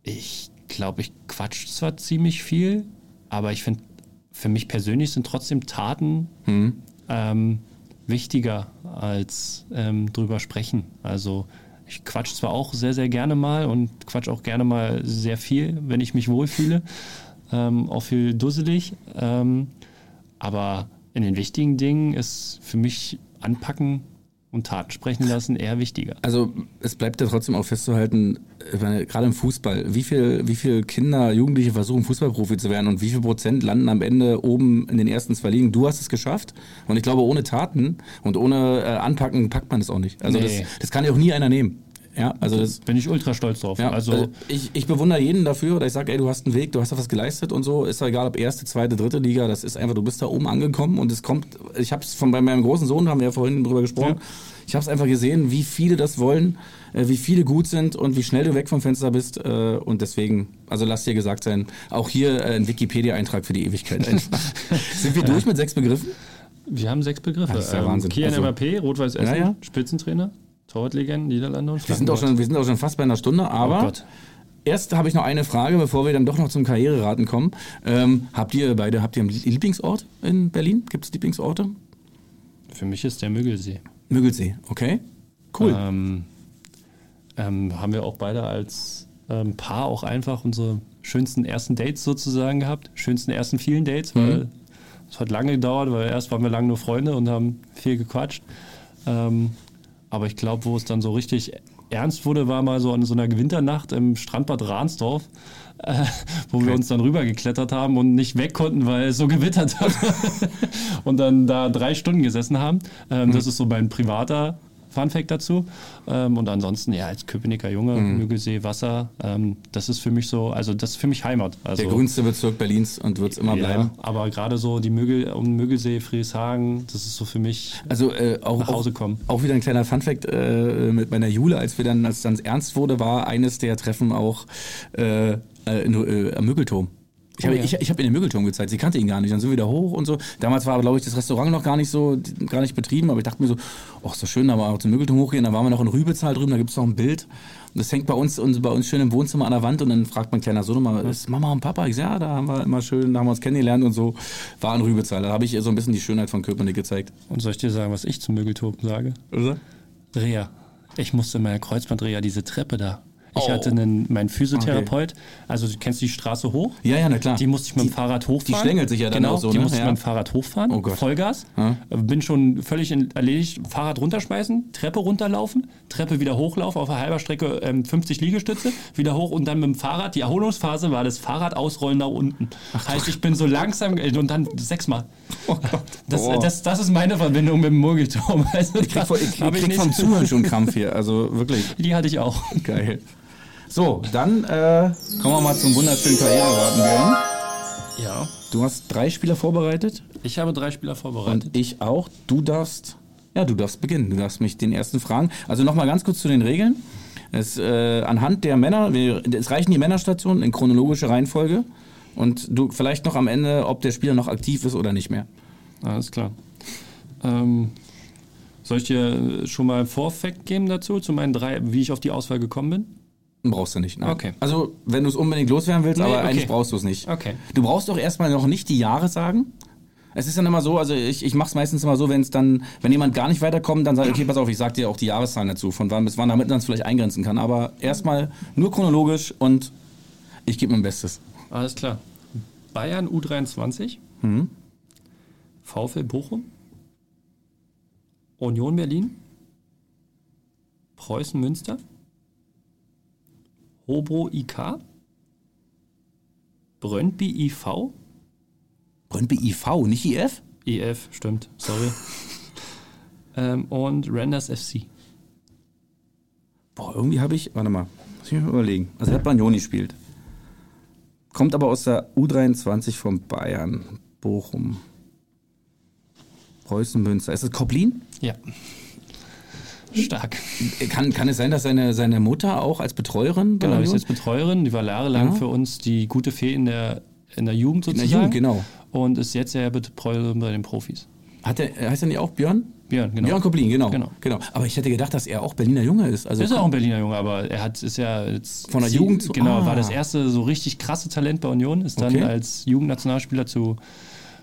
ich glaube, ich quatsch zwar ziemlich viel, aber ich finde, für mich persönlich sind trotzdem Taten hm. ähm, wichtiger als ähm, drüber sprechen. Also ich quatsch zwar auch sehr, sehr gerne mal und quatsch auch gerne mal sehr viel, wenn ich mich wohlfühle. Ähm, auch viel dusselig. Ähm, aber in den wichtigen Dingen ist für mich Anpacken und Taten sprechen lassen eher wichtiger. Also es bleibt ja trotzdem auch festzuhalten, meine, gerade im Fußball, wie viel, wie viel Kinder, Jugendliche versuchen Fußballprofi zu werden und wie viel Prozent landen am Ende oben in den ersten zwei Ligen. Du hast es geschafft und ich glaube, ohne Taten und ohne äh, Anpacken packt man es auch nicht. Also nee. das, das kann ja auch nie einer nehmen. Ja, also das, bin ich ultra stolz drauf. Ja, also, also ich, ich bewundere jeden dafür, oder ich sage, ey, du hast einen Weg, du hast da was geleistet und so. Ist ja egal, ob erste, zweite, dritte Liga, das ist einfach, du bist da oben angekommen und es kommt, ich habe es von bei meinem großen Sohn, haben wir ja vorhin drüber gesprochen, ja. ich habe es einfach gesehen, wie viele das wollen, äh, wie viele gut sind und wie schnell du weg vom Fenster bist äh, und deswegen, also lass dir gesagt sein, auch hier äh, ein Wikipedia-Eintrag für die Ewigkeit. Sind wir durch mit sechs Begriffen? Wir haben sechs Begriffe. Das ist ja ähm, Wahnsinn. Kian also, Mbappé, Rot-Weiß Essen, ja, ja. Spitzentrainer. Torwartlegenden, Niederlande und wir sind, auch schon, wir sind auch schon fast bei einer Stunde, aber oh erst habe ich noch eine Frage, bevor wir dann doch noch zum Karriereraten kommen. Ähm, habt ihr beide, habt ihr einen Lieblingsort in Berlin? Gibt es Lieblingsorte? Für mich ist der Müggelsee. Müggelsee, okay. Cool. Ähm, ähm, haben wir auch beide als ähm, Paar auch einfach unsere schönsten ersten Dates sozusagen gehabt. Schönsten ersten vielen Dates, weil mhm. es hat lange gedauert, weil erst waren wir lange nur Freunde und haben viel gequatscht. Ähm, aber ich glaube, wo es dann so richtig ernst wurde, war mal so an so einer Winternacht im Strandbad Rahnsdorf, äh, wo okay. wir uns dann rübergeklettert haben und nicht weg konnten, weil es so gewittert hat. und dann da drei Stunden gesessen haben. Ähm, mhm. Das ist so mein privater Fun Fact dazu. Ähm, und ansonsten, ja, als Köpenicker Junge, mhm. Müggelsee, Wasser, ähm, das ist für mich so, also das ist für mich Heimat. Also, Der grünste Bezirk Berlins und wird es immer ja, bleiben. Aber gerade so die Müggel um Müggelsee, Frieshagen, das ist so für mich also, äh, auch, nach Hause kommen. Auch, auch wieder ein kleiner Fun Fact äh, mit meiner Jule, als wir dann, als es dann ernst wurde, war eines der Treffen auch äh, äh in, äh, am Müggelturm. Ich habe oh, ja. ich, ich hab in den Müggelturm gezeigt. Sie kannte ihn gar nicht. Dann sind wir wieder hoch und so. Damals war, glaube ich, das Restaurant noch gar nicht so, gar nicht betrieben. Aber ich dachte mir so, ach, so schön, da mal zum Müggelturm hochgehen. Da waren wir noch in Rübezahl drüben. Da gibt es noch ein Bild. Und das hängt bei uns, und bei uns schön im Wohnzimmer an der Wand. Und dann fragt mein kleiner Sohn immer, ist Mama und Papa? Ich sage, ja, da haben wir immer schön, da haben wir uns kennengelernt und so. War in Rübezahl. Da habe ich ihr so ein bisschen die Schönheit von Köpenick gezeigt. Und soll ich dir sagen, was ich zum Müggelturm sage? Oder? Rea. Ich musste in meiner Kreuzbandreha diese Treppe da Ich Oh. hatte einen, meinen Physiotherapeut, also du kennst die Straße hoch? Ja, ja, na klar. Die musste ich mit dem Fahrrad hochfahren. schlängelt sich ja dann genau, auch so, Die ne? musste ich Ja. mit dem Fahrrad hochfahren. Oh. Vollgas. Ja. Bin schon völlig erledigt. Fahrrad runterschmeißen, Treppe runterlaufen, Treppe wieder hochlaufen, auf einer halber Strecke ähm, 50 Liegestütze, wieder hoch und dann mit dem Fahrrad. Die Erholungsphase war das Fahrrad ausrollen nach unten. heißt, ich bin so langsam äh, und dann sechsmal. Oh. Das, das, das ist meine Verbindung mit dem Murgelturm. Also, ich krieg, vor- ich, ich krieg vom Zuhören schon Krampf hier. Also wirklich Die hatte ich auch. geil. So, dann äh, kommen wir mal zum wunderschönen Karriereraten, Björn. Ja. Du hast drei Spieler vorbereitet Ich habe drei Spieler vorbereitet. und ich auch. Du darfst, ja, du darfst beginnen. Du darfst mich den ersten fragen. Also nochmal ganz kurz zu den Regeln. Es, äh, anhand der Männer, wir, es reichen die Männerstationen in chronologischer Reihenfolge und du vielleicht noch am Ende, ob der Spieler noch aktiv ist oder nicht mehr. Alles klar. Ähm, soll ich dir schon mal Vorfact geben dazu, zu meinen drei, wie ich auf die Auswahl gekommen bin? Brauchst du nicht. Nein. Okay. Also, wenn du es unbedingt loswerden willst, Nee, aber okay. eigentlich brauchst du es nicht. Okay. Du brauchst doch erstmal noch nicht die Jahre sagen. Es ist dann immer so, also ich, ich mache es meistens immer so, wenn es dann, wenn jemand gar nicht weiterkommt, dann sage ich, okay, pass auf, ich sag dir auch die Jahreszahlen dazu, von wann bis wann, damit man es vielleicht eingrenzen kann. Aber erstmal nur chronologisch und ich gebe mein Bestes. Alles klar. Bayern U23, Mhm. VfL Bochum, Union Berlin, Preußen Münster, Hobro IK, Brøndby IV, Brøndby IV, nicht IF? EF, stimmt, sorry. ähm, und Renders FC. Boah, irgendwie habe ich, warte mal, muss ich mir überlegen. Also er hat Bagnoni gespielt. Kommt aber aus der U23 von Bayern, Bochum. Preußen Münster. Ist es Koblin? Ja. Stark. Kann, kann es sein, dass seine, seine Mutter auch als Betreuerin bei Genau, ist Union- jetzt Betreuerin, die war jahrelang Ja. für uns die gute Fee in der, in der Jugend in der sozusagen. Jugend, genau. Und ist jetzt ja Betreuerin bei den Profis. Hat er, heißt er nicht auch Björn? Björn, genau. Björn Koblin, genau, Genau. genau. Aber ich hätte gedacht, dass er auch Berliner Junge ist. Also Ist ja auch ein Berliner Junge, aber er hat ist ja jetzt Von der Jugend zu- genau ah. war das erste so richtig krasse Talent bei Union, ist dann Okay. als Jugendnationalspieler zu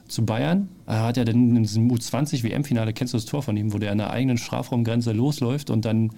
zu Bayern. Er hat ja dann in diesem U20 WM-Finale, kennst du das Tor von ihm, wo der an der eigenen Strafraumgrenze losläuft und dann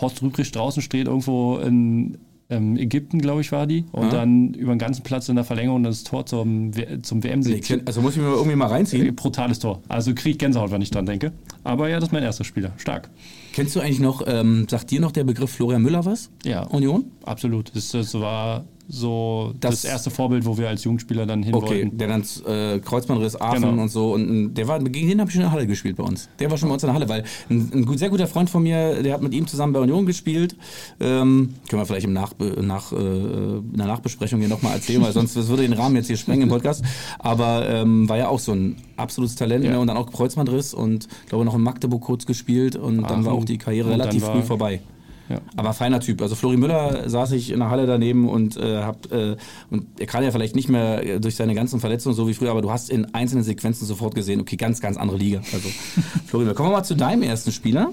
Horst Rübrich draußen steht, irgendwo in ähm, Ägypten, glaube ich, war die, und Ja. dann über den ganzen Platz in der Verlängerung das Tor zum, zum WM-Sieg. Also muss ich mir irgendwie mal reinziehen. Brutales Tor. Also krieg Gänsehaut, wenn ich dran denke. Aber ja, das ist mein erster Spieler. Stark. Kennst du eigentlich noch, ähm, sagt dir noch der Begriff Florian Müller was? Ja. Union? Absolut. Das, das war so das, Das- erste Vorbild, wo wir als Jugendspieler dann hin Okay, wollten. der dann äh, Kreuzbandriss Aachen Genau. und so. Und der war, gegen den habe ich schon in der Halle gespielt bei uns. Der war schon bei uns in der Halle, weil ein, ein gut, sehr guter Freund von mir, der hat mit ihm zusammen bei Union gespielt. Ähm, können wir vielleicht im nach, nach, äh, in der Nachbesprechung hier nochmal erzählen, weil sonst würde den Rahmen jetzt hier sprengen im Podcast. Aber ähm, war ja auch so ein absolutes Talent Ja. ne? und dann auch Kreuzbandriss und glaube noch in Magdeburg kurz gespielt und dann Aachen. war auch die Karriere Und dann relativ früh vorbei. Ja. Aber feiner Typ. Also Flori Müller saß ich in der Halle daneben und äh, hab äh, und er kann ja vielleicht nicht mehr äh, durch seine ganzen Verletzungen so wie früher, aber du hast in einzelnen Sequenzen sofort gesehen, okay, ganz, ganz andere Liga. Also Flori Müller. Kommen wir mal zu deinem ersten Spieler.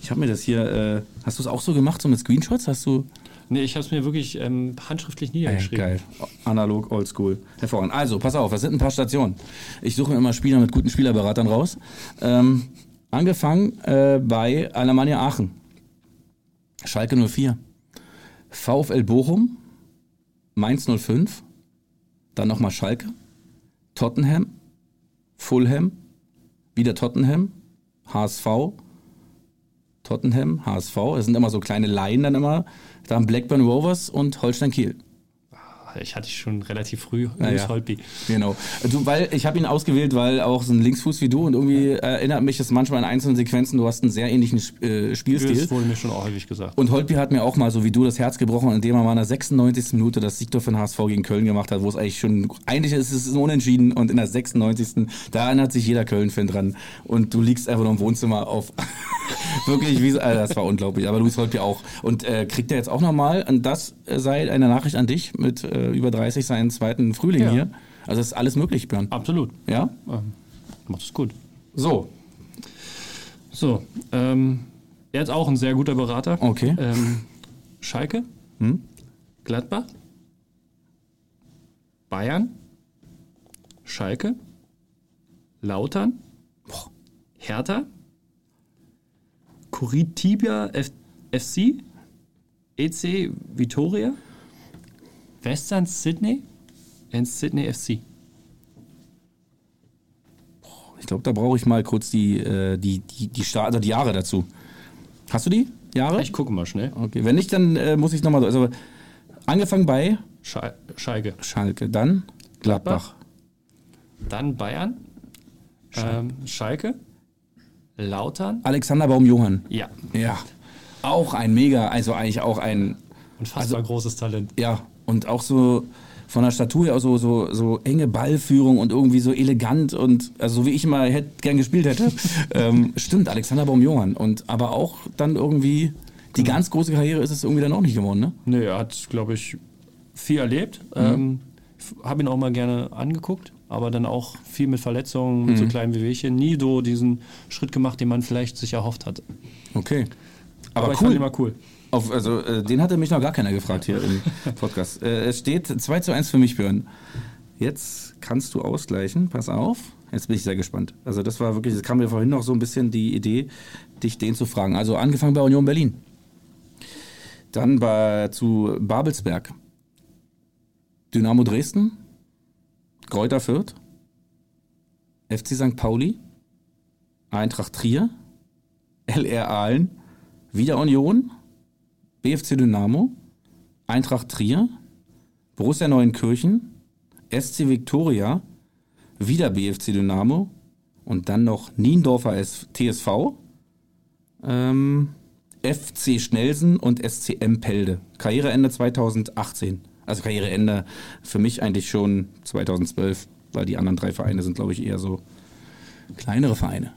Ich habe mir das hier, äh, hast du es auch so gemacht, so mit Screenshots? Hast du? Nee, ich habe es mir wirklich ähm, handschriftlich niedergeschrieben. geil. Analog, oldschool. Hervorragend. Also, pass auf, das sind ein paar Stationen. Ich suche mir immer Spieler mit guten Spielerberatern raus. Ähm, angefangen äh, bei Alemannia Aachen. Schalke 04. VfL Bochum. Mainz 05. Dann nochmal Schalke. Tottenham. Fulham. Wieder Tottenham. HSV. Tottenham, HSV. Es sind immer so kleine Laien dann immer. Dann Blackburn Rovers und Holstein Kiel. Ich hatte schon relativ früh, Ja, Louis ja. Holtby. Genau. Du, weil ich habe ihn ausgewählt, weil auch so ein Linksfuß wie du und irgendwie erinnert mich das manchmal in einzelnen Sequenzen, du hast einen sehr ähnlichen äh, Spielstil. Das wurde mir schon auch häufig gesagt. Und Holtby hat mir auch mal so wie du das Herz gebrochen, indem er mal in der 96. Minute das Siegtor für den HSV gegen Köln gemacht hat, wo es eigentlich schon, eigentlich ist es Unentschieden und in der 96. da erinnert sich jeder Köln-Fan dran und du liegst einfach nur im Wohnzimmer auf, wirklich, wie, äh, das war unglaublich, aber Luis Holtby auch. Und äh, kriegt er jetzt auch nochmal, und das sei eine Nachricht an dich, mit äh, über 30 seinen zweiten Frühling Ja. hier. Also ist alles möglich, Björn. Absolut. Ja? Ähm, macht es gut. So, So, ähm, er ist auch ein sehr guter Berater. okay. Ähm, Schalke, Hm? Gladbach, Bayern, Schalke, Lautern, Hertha, Curitiba F FC, EC Vitoria, Western Sydney und Sydney FC. Ich glaube, da brauche ich mal kurz die, äh, die, die, die, Sta also die Jahre dazu. Hast du die Jahre? Ich gucke mal schnell. Okay, wenn nicht, dann äh, muss ich nochmal. Also angefangen bei Schal Schalke. Schalke, dann Gladbach. Dann Bayern. Ähm, Schalke. Lautern. Alexander Baum-Johann. Ja. Ja. Auch ein mega, also eigentlich auch ein, Unfassbar großes Talent. ja, und auch so von der Statur her auch so, so, so enge Ballführung und irgendwie so elegant und also so wie ich immer hätt, gern gespielt hätte. ähm, stimmt, Alexander Baum-Johann. Und aber auch dann irgendwie, die ganz große Karriere ist es irgendwie dann auch nicht geworden, ne? Nö, er hat, glaube ich, viel erlebt. Ähm, habe ihn auch mal gerne angeguckt, aber dann auch viel mit Verletzungen, mit so kleinen Wehwehchen. Nie so diesen Schritt gemacht, den man vielleicht sich erhofft hat. Okay. Aber, Aber, ich fand cool. ihn mal cool. Auf, also, äh, den hatte mich noch gar keiner gefragt hier im Podcast. Äh, es steht 2 zu 1 für mich, Björn. Jetzt kannst du ausgleichen. Pass auf. Jetzt bin ich sehr gespannt. Also, das war wirklich, es kam mir vorhin noch so ein bisschen die Idee, dich den zu fragen. Also, angefangen bei Union Berlin. Dann bei, zu Babelsberg. Dynamo Dresden. Kräuter Fürth. FC St. Pauli. Eintracht Trier. LR Aalen. Wieder Union. BFC Dynamo, Eintracht Trier, Borussia Neuenkirchen, SC Viktoria, wieder BFC Dynamo und dann noch Niendorfer TSV, ähm, FC Schnelsen und SCM Pelde. Karriereende 2018. Also Karriereende für mich eigentlich schon 2012, weil die anderen drei Vereine sind, glaube ich, eher so kleinere Vereine.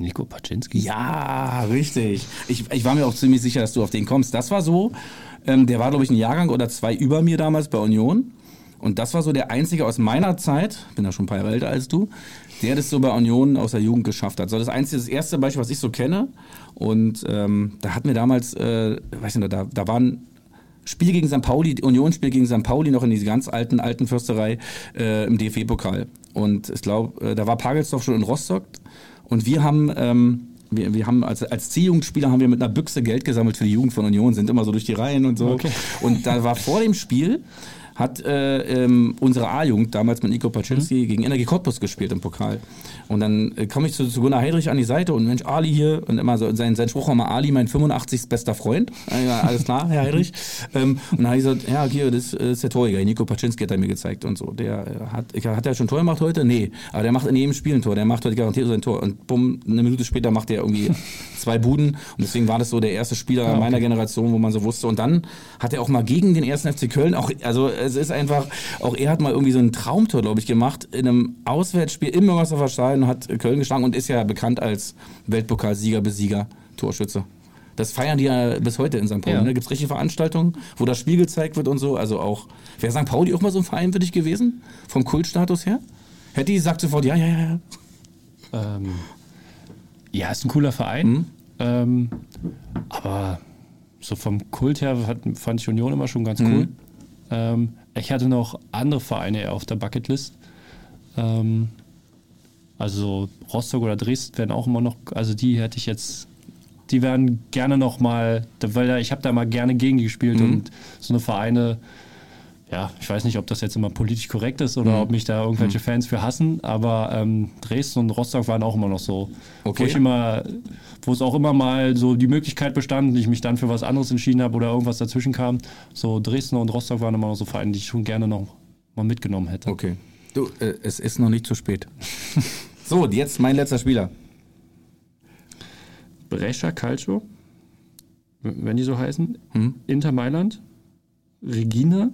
Nico Paczynski. Ja, richtig. Ich, ich war mir auch ziemlich sicher, dass du auf den kommst. Das war so, ähm, der war, glaube ich, ein Jahrgang oder zwei über mir damals bei Union. Und das war so der einzige aus meiner Zeit, bin ja schon ein paar Jahre älter als du, der das so bei Union aus der Jugend geschafft hat. So das einzige, das erste Beispiel, was ich so kenne. Und ähm, da hatten wir damals, äh, weiß nicht, da, da waren Spiel gegen St. Pauli, Unionsspiel gegen St. Pauli noch in diese ganz alten, alten Fürsterei äh, im DFB-Pokal. Und ich glaube, äh, da war Pagelsdorf schon in Rostock. Und wir haben, ähm, wir, wir haben als, als C-Jugendspieler haben wir mit einer Büchse Geld gesammelt für die Jugend von Union, sind immer so durch die Reihen und so. Okay. Und da war vor dem Spiel, hat äh, ähm, unsere A-Jugend damals mit Nico Paczynski gegen Energie Cottbus gespielt im Pokal. Und dann äh, komme ich zu, zu Gunnar Heydrich an die Seite und Mensch, Ali hier und immer so, sein, sein Spruch war mal Ali, mein 85. bester Freund. Äh, Ja, alles klar, Herr Heydrich. ähm, und dann habe ich gesagt, ja, hier, das äh, ist der Torjäger, Nico Paczynski hat er mir gezeigt und so. Der äh, hat, hat er schon Tor gemacht heute? Nee, aber der macht in jedem Spiel ein Tor, der macht heute garantiert sein Tor. Und bumm, eine Minute später macht er irgendwie zwei Buden und deswegen war das so der erste Spieler meiner Generation, wo man so wusste. Und dann hat er auch mal gegen den ersten FC Köln, auch, also es ist einfach, auch er hat mal irgendwie so ein Traumtor, glaube ich, gemacht in einem Auswärtsspiel im Müngersdorfer Stadion und hat Köln geschlagen und ist ja bekannt als Weltpokalsieger, Besieger, Torschütze. Das feiern die ja bis heute in St. Pauli. Ja. Ne? Gibt es richtige Veranstaltungen, wo das Spiel gezeigt wird und so? Also auch, wäre St. Pauli auch mal so ein Verein für dich gewesen? Vom Kultstatus her? Hätte die sagt sofort, ja, ja, ja, ja. Ähm, ja, ist ein cooler Verein. Mhm. Ähm, aber so vom Kult her fand ich Union immer schon Mhm. ganz cool. Ähm, ich hatte noch andere Vereine auf der Bucketlist. Ähm, also Rostock oder Dresden werden auch immer noch, also die hätte ich jetzt, die wären gerne noch mal, weil ich habe da mal gerne gegen gespielt Mhm. und so eine Vereine, ja, ich weiß nicht, ob das jetzt immer politisch korrekt ist Mhm. oder ob mich da irgendwelche Fans für hassen, aber ähm, Dresden und Rostock waren auch immer noch so, Okay. wo ich immer, wo es auch immer mal so die Möglichkeit bestand und ich mich dann für was anderes entschieden habe oder irgendwas dazwischen kam. So Dresden und Rostock waren immer noch so Vereine, die ich schon gerne noch mal mitgenommen hätte. Okay. Du, äh, es ist noch nicht zu spät. so, jetzt mein letzter Spieler. Brescia Calcio, wenn die so heißen, Hm? Inter Mailand, Regina,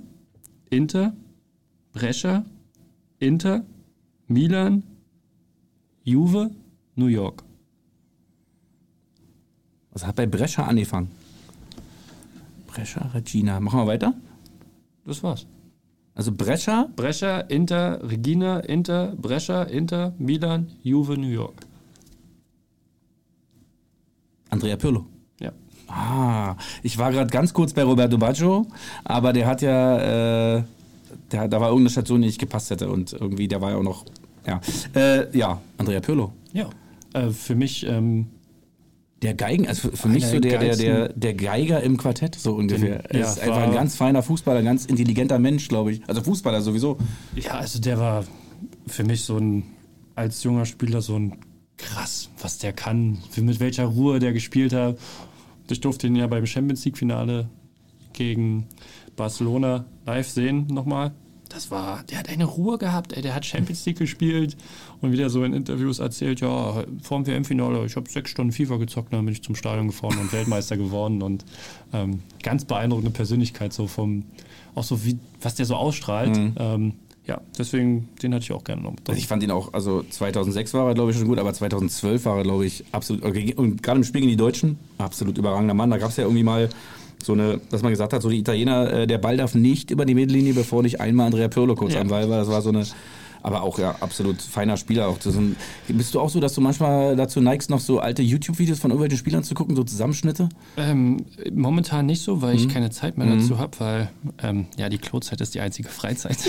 Inter, Brescia, Inter, Milan, Juve, New York. Was hat bei Brescia angefangen? Brescia, Regina. Machen wir weiter? Das war's. Also Brescia, Brescia, Inter, Regina, Inter, Brescia, Inter, Milan, Juve, New York. Andrea Pirlo. Ah, ich war gerade ganz kurz bei Roberto Baggio, aber der hat ja, äh, der, da war irgendeine Station, die nicht gepasst hätte und irgendwie, der war ja auch noch, ja. Äh, ja, Andrea Pirlo. Ja. Äh, für mich ähm, Der Geigen, also für, für mich so der, der, der, der Geiger im Quartett, so ungefähr. Den, ja, ist einfach ein ganz feiner Fußballer, ganz intelligenter Mensch, glaube ich. Also Fußballer sowieso. Ja, also der war für mich so ein, als junger Spieler so ein krass, was der kann, mit welcher Ruhe der gespielt hat. Ich durfte ihn ja beim Champions League-Finale gegen Barcelona live sehen nochmal das war, der hat eine Ruhe gehabt, ey, der hat Champions League gespielt und wieder so in Interviews erzählt, ja, vor dem WM-Finale, ich habe sechs Stunden FIFA gezockt, dann bin ich zum Stadion gefahren und Weltmeister geworden und ähm, ganz beeindruckende Persönlichkeit, so vom, auch so wie, was der so ausstrahlt. Mhm. Ähm, ja, deswegen, den hatte ich auch gerne noch. Also ich fand ihn auch, also 2006 war er, glaube ich, schon gut, aber 2012 war er, glaube ich, absolut, und gerade im Spiel gegen die Deutschen, absolut überragender Mann. Da gab es ja irgendwie mal so eine, dass man gesagt hat, so die Italiener, äh, der Ball darf nicht über die Mittellinie, bevor nicht einmal Andrea Pirlo kurz ja. anweilt, weil das war so eine, aber auch ja absolut feiner Spieler. Auch ein, bist du auch so, dass du manchmal dazu neigst, noch so alte YouTube-Videos von irgendwelchen Spielern zu gucken, so Zusammenschnitte? Ähm, momentan nicht so, weil mhm. ich keine Zeit mehr dazu mhm. habe, weil ähm, ja die Klozeit ist die einzige Freizeit.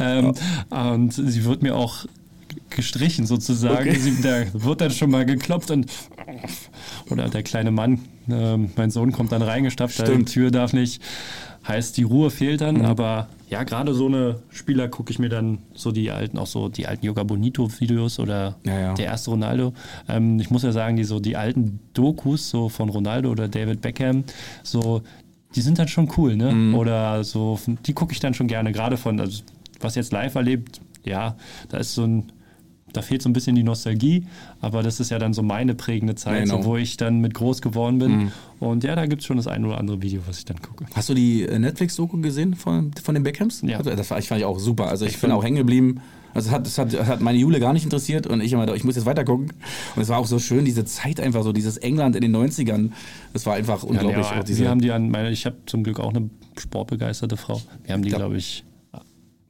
ähm, und sie wird mir auch gestrichen sozusagen. Okay. Sie, da wird dann schon mal geklopft und oder der kleine Mann, äh, mein Sohn kommt dann reingestapft, die Tür darf nicht. Heißt, die Ruhe fehlt dann, mhm. aber ja, gerade so eine Spieler gucke ich mir dann so die alten, auch so die alten Yoga Bonito-Videos oder ja, ja. der erste Ronaldo. Ähm, ich muss ja sagen, die so die alten Dokus so von Ronaldo oder David Beckham, so die sind dann schon cool, ne? Mhm. Oder so, die gucke ich dann schon gerne, gerade von, also, was jetzt live erlebt, ja, da ist so ein da fehlt so ein bisschen die Nostalgie, aber das ist ja dann so meine prägende Zeit, genau. so, wo ich dann mit groß geworden bin. Mhm. Und ja, da gibt es schon das ein oder andere Video, was ich dann gucke. Hast du die äh, Netflix-Doku gesehen von, von den Beckhams? Ja. Also, das fand ich auch super. Also ich, ich bin auch hängen geblieben. Also das hat, das hat, hat meine Jule gar nicht interessiert und ich immer, ich muss jetzt weiter gucken. Und es war auch so schön, diese Zeit einfach so, dieses England in den 90ern. Das war einfach unglaublich. Ja, ja, wir haben die an meine, ich habe zum Glück auch eine sportbegeisterte Frau. Wir haben die, glaube ich,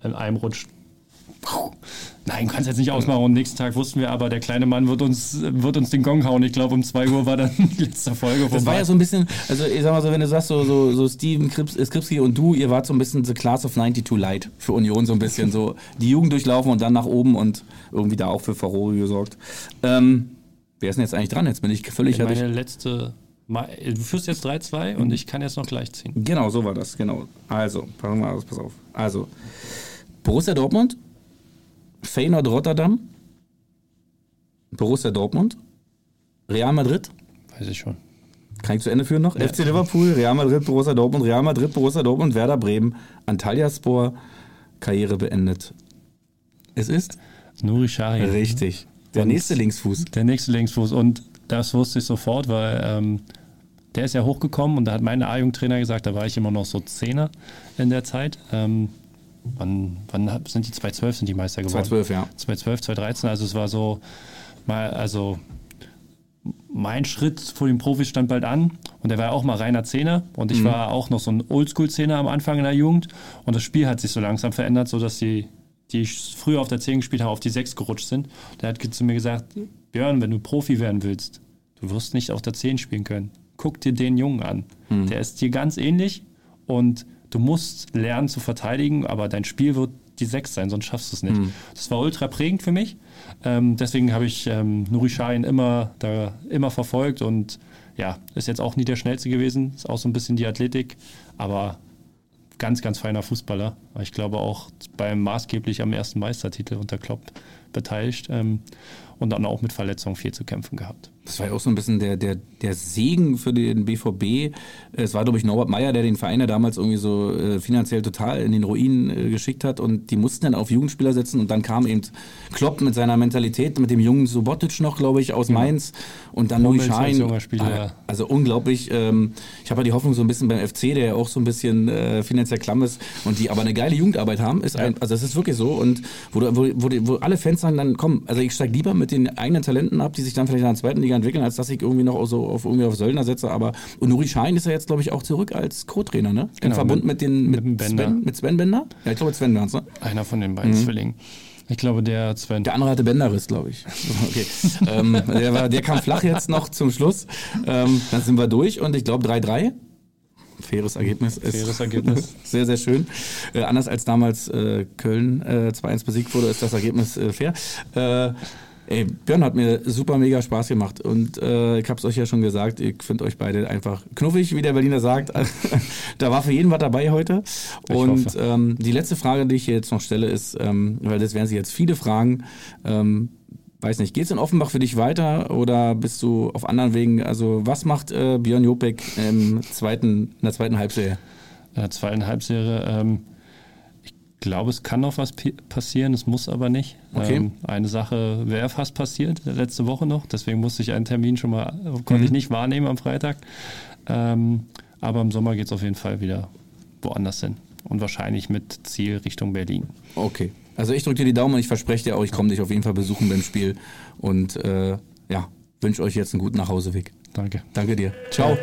in einem Rutsch Nein, kannst jetzt nicht ausmachen. Und nächsten Tag wussten wir aber, der kleine Mann wird uns, wird uns den Gong hauen. Ich glaube, um 2 Uhr war dann die letzte Folge vorbei. Das war ja so ein bisschen, also ich sag mal so, wenn du sagst, so, so, so Steven Skripski und du, ihr wart so ein bisschen The Class of 92 Light für Union, so ein bisschen so die Jugend durchlaufen und dann nach oben und irgendwie da auch für Furore gesorgt. Ähm, wer ist denn jetzt eigentlich dran? Jetzt bin ich völlig... Meine ich, letzte... Du führst jetzt 3-2 und ich kann jetzt noch gleich ziehen. Genau, so war das, genau. Also, pass mal pass auf. Also, Borussia Dortmund Feyenoord Rotterdam, Borussia Dortmund, Real Madrid. Weiß ich schon. Kann ich zu Ende führen noch? Ja. FC Liverpool, Real Madrid, Borussia Dortmund, Real Madrid, Borussia Dortmund, Werder Bremen, Antalyaspor, Karriere beendet. Es ist? Nuri Sahin. Richtig. Der und nächste Linksfuß. Der nächste Linksfuß. Und das wusste ich sofort, weil ähm, der ist ja hochgekommen und da hat mein A-Jugendtrainer gesagt, da war ich immer noch so Zehner in der Zeit. Ähm, wann, wann sind die 2012 sind die Meister geworden? 2012, ja. 2012, 2013, also es war so mal, also mein Schritt vor den Profis stand bald an und der war auch mal reiner Zehner und ich mhm. war auch noch so ein Oldschool-Zehner am Anfang in der Jugend und das Spiel hat sich so langsam verändert, sodass die, die früher auf der 10 gespielt haben, auf die 6 gerutscht sind. Der hat zu mir gesagt, Björn, wenn du Profi werden willst, du wirst nicht auf der 10 spielen können. Guck dir den Jungen an. Mhm. Der ist dir ganz ähnlich und du musst lernen zu verteidigen, aber dein Spiel wird die Sechs sein, sonst schaffst du es nicht. Mhm. Das war ultra prägend für mich. Ähm, deswegen habe ich ähm, Nuri Sahin immer, da, immer verfolgt und ja, ist jetzt auch nie der schnellste gewesen, ist auch so ein bisschen die Athletik, aber ganz, ganz feiner Fußballer. Ich glaube auch beim maßgeblich am ersten Meistertitel unter Klopp beteiligt ähm, und dann auch mit Verletzungen viel zu kämpfen gehabt. Das war ja auch so ein bisschen der, der, der Segen für den BVB. Es war, glaube ich, Norbert Meyer, der den Verein ja damals irgendwie so äh, finanziell total in den Ruin äh, geschickt hat und die mussten dann auf Jugendspieler setzen und dann kam eben Klopp mit seiner Mentalität, mit dem jungen Subotic noch, glaube ich, aus Mainz und dann Louis Schein. Ah, also unglaublich. Ähm, ich habe ja die Hoffnung so ein bisschen beim FC, der ja auch so ein bisschen äh, finanziell klamm ist und die aber eine geile Jugendarbeit haben. Ist ja. ein, also das ist wirklich so und wo, wo, wo, wo alle Fans sagen dann, komm, also ich steige lieber mit den eigenen Talenten ab, die sich dann vielleicht in der zweiten Liga entwickeln, als dass ich irgendwie noch so auf, irgendwie auf Söldner setze. Aber und Nuri Schein ist ja jetzt, glaube ich, auch zurück als Co-Trainer, ne? Im genau, Verbund mit, mit den mit, mit Sven, mit Sven Bender? Ja, ich glaube Sven Bender, ne? Einer von den beiden mhm. Zwillingen. Ich glaube, der Sven. Der andere hatte Bänderriss, glaube ich. Okay. ähm, der, war, der kam flach jetzt noch zum Schluss. Ähm, dann sind wir durch und ich glaube 3-3. Faires Ergebnis. Faires Ergebnis. sehr, sehr schön. Äh, anders als damals äh, Köln äh, 2-1 besiegt wurde, ist das Ergebnis äh, fair. Ey, Björn hat mir super mega Spaß gemacht und äh, ich habe es euch ja schon gesagt, ich finde euch beide einfach knuffig, wie der Berliner sagt. da war für jeden was dabei heute. Ich und ähm, die letzte Frage, die ich jetzt noch stelle, ist, ähm, weil das werden sich jetzt viele Fragen, ähm, weiß nicht, geht es in Offenbach für dich weiter oder bist du auf anderen Wegen? Also was macht äh, Björn Jopek im zweiten, in der zweiten Halbserie? In der zweiten Halbserie, ähm, glaube, es kann noch was passieren, es muss aber nicht. Okay. Ähm, eine Sache wäre fast passiert, letzte Woche noch, deswegen musste ich einen Termin schon mal, konnte mhm. ich nicht wahrnehmen am Freitag. Ähm, aber im Sommer geht es auf jeden Fall wieder woanders hin und wahrscheinlich mit Ziel Richtung Berlin. Okay. Also ich drücke dir die Daumen und ich verspreche dir auch, ich komme dich auf jeden Fall besuchen beim Spiel und äh, ja, wünsche euch jetzt einen guten Nachhauseweg. Danke. Danke dir. Ciao. Ja.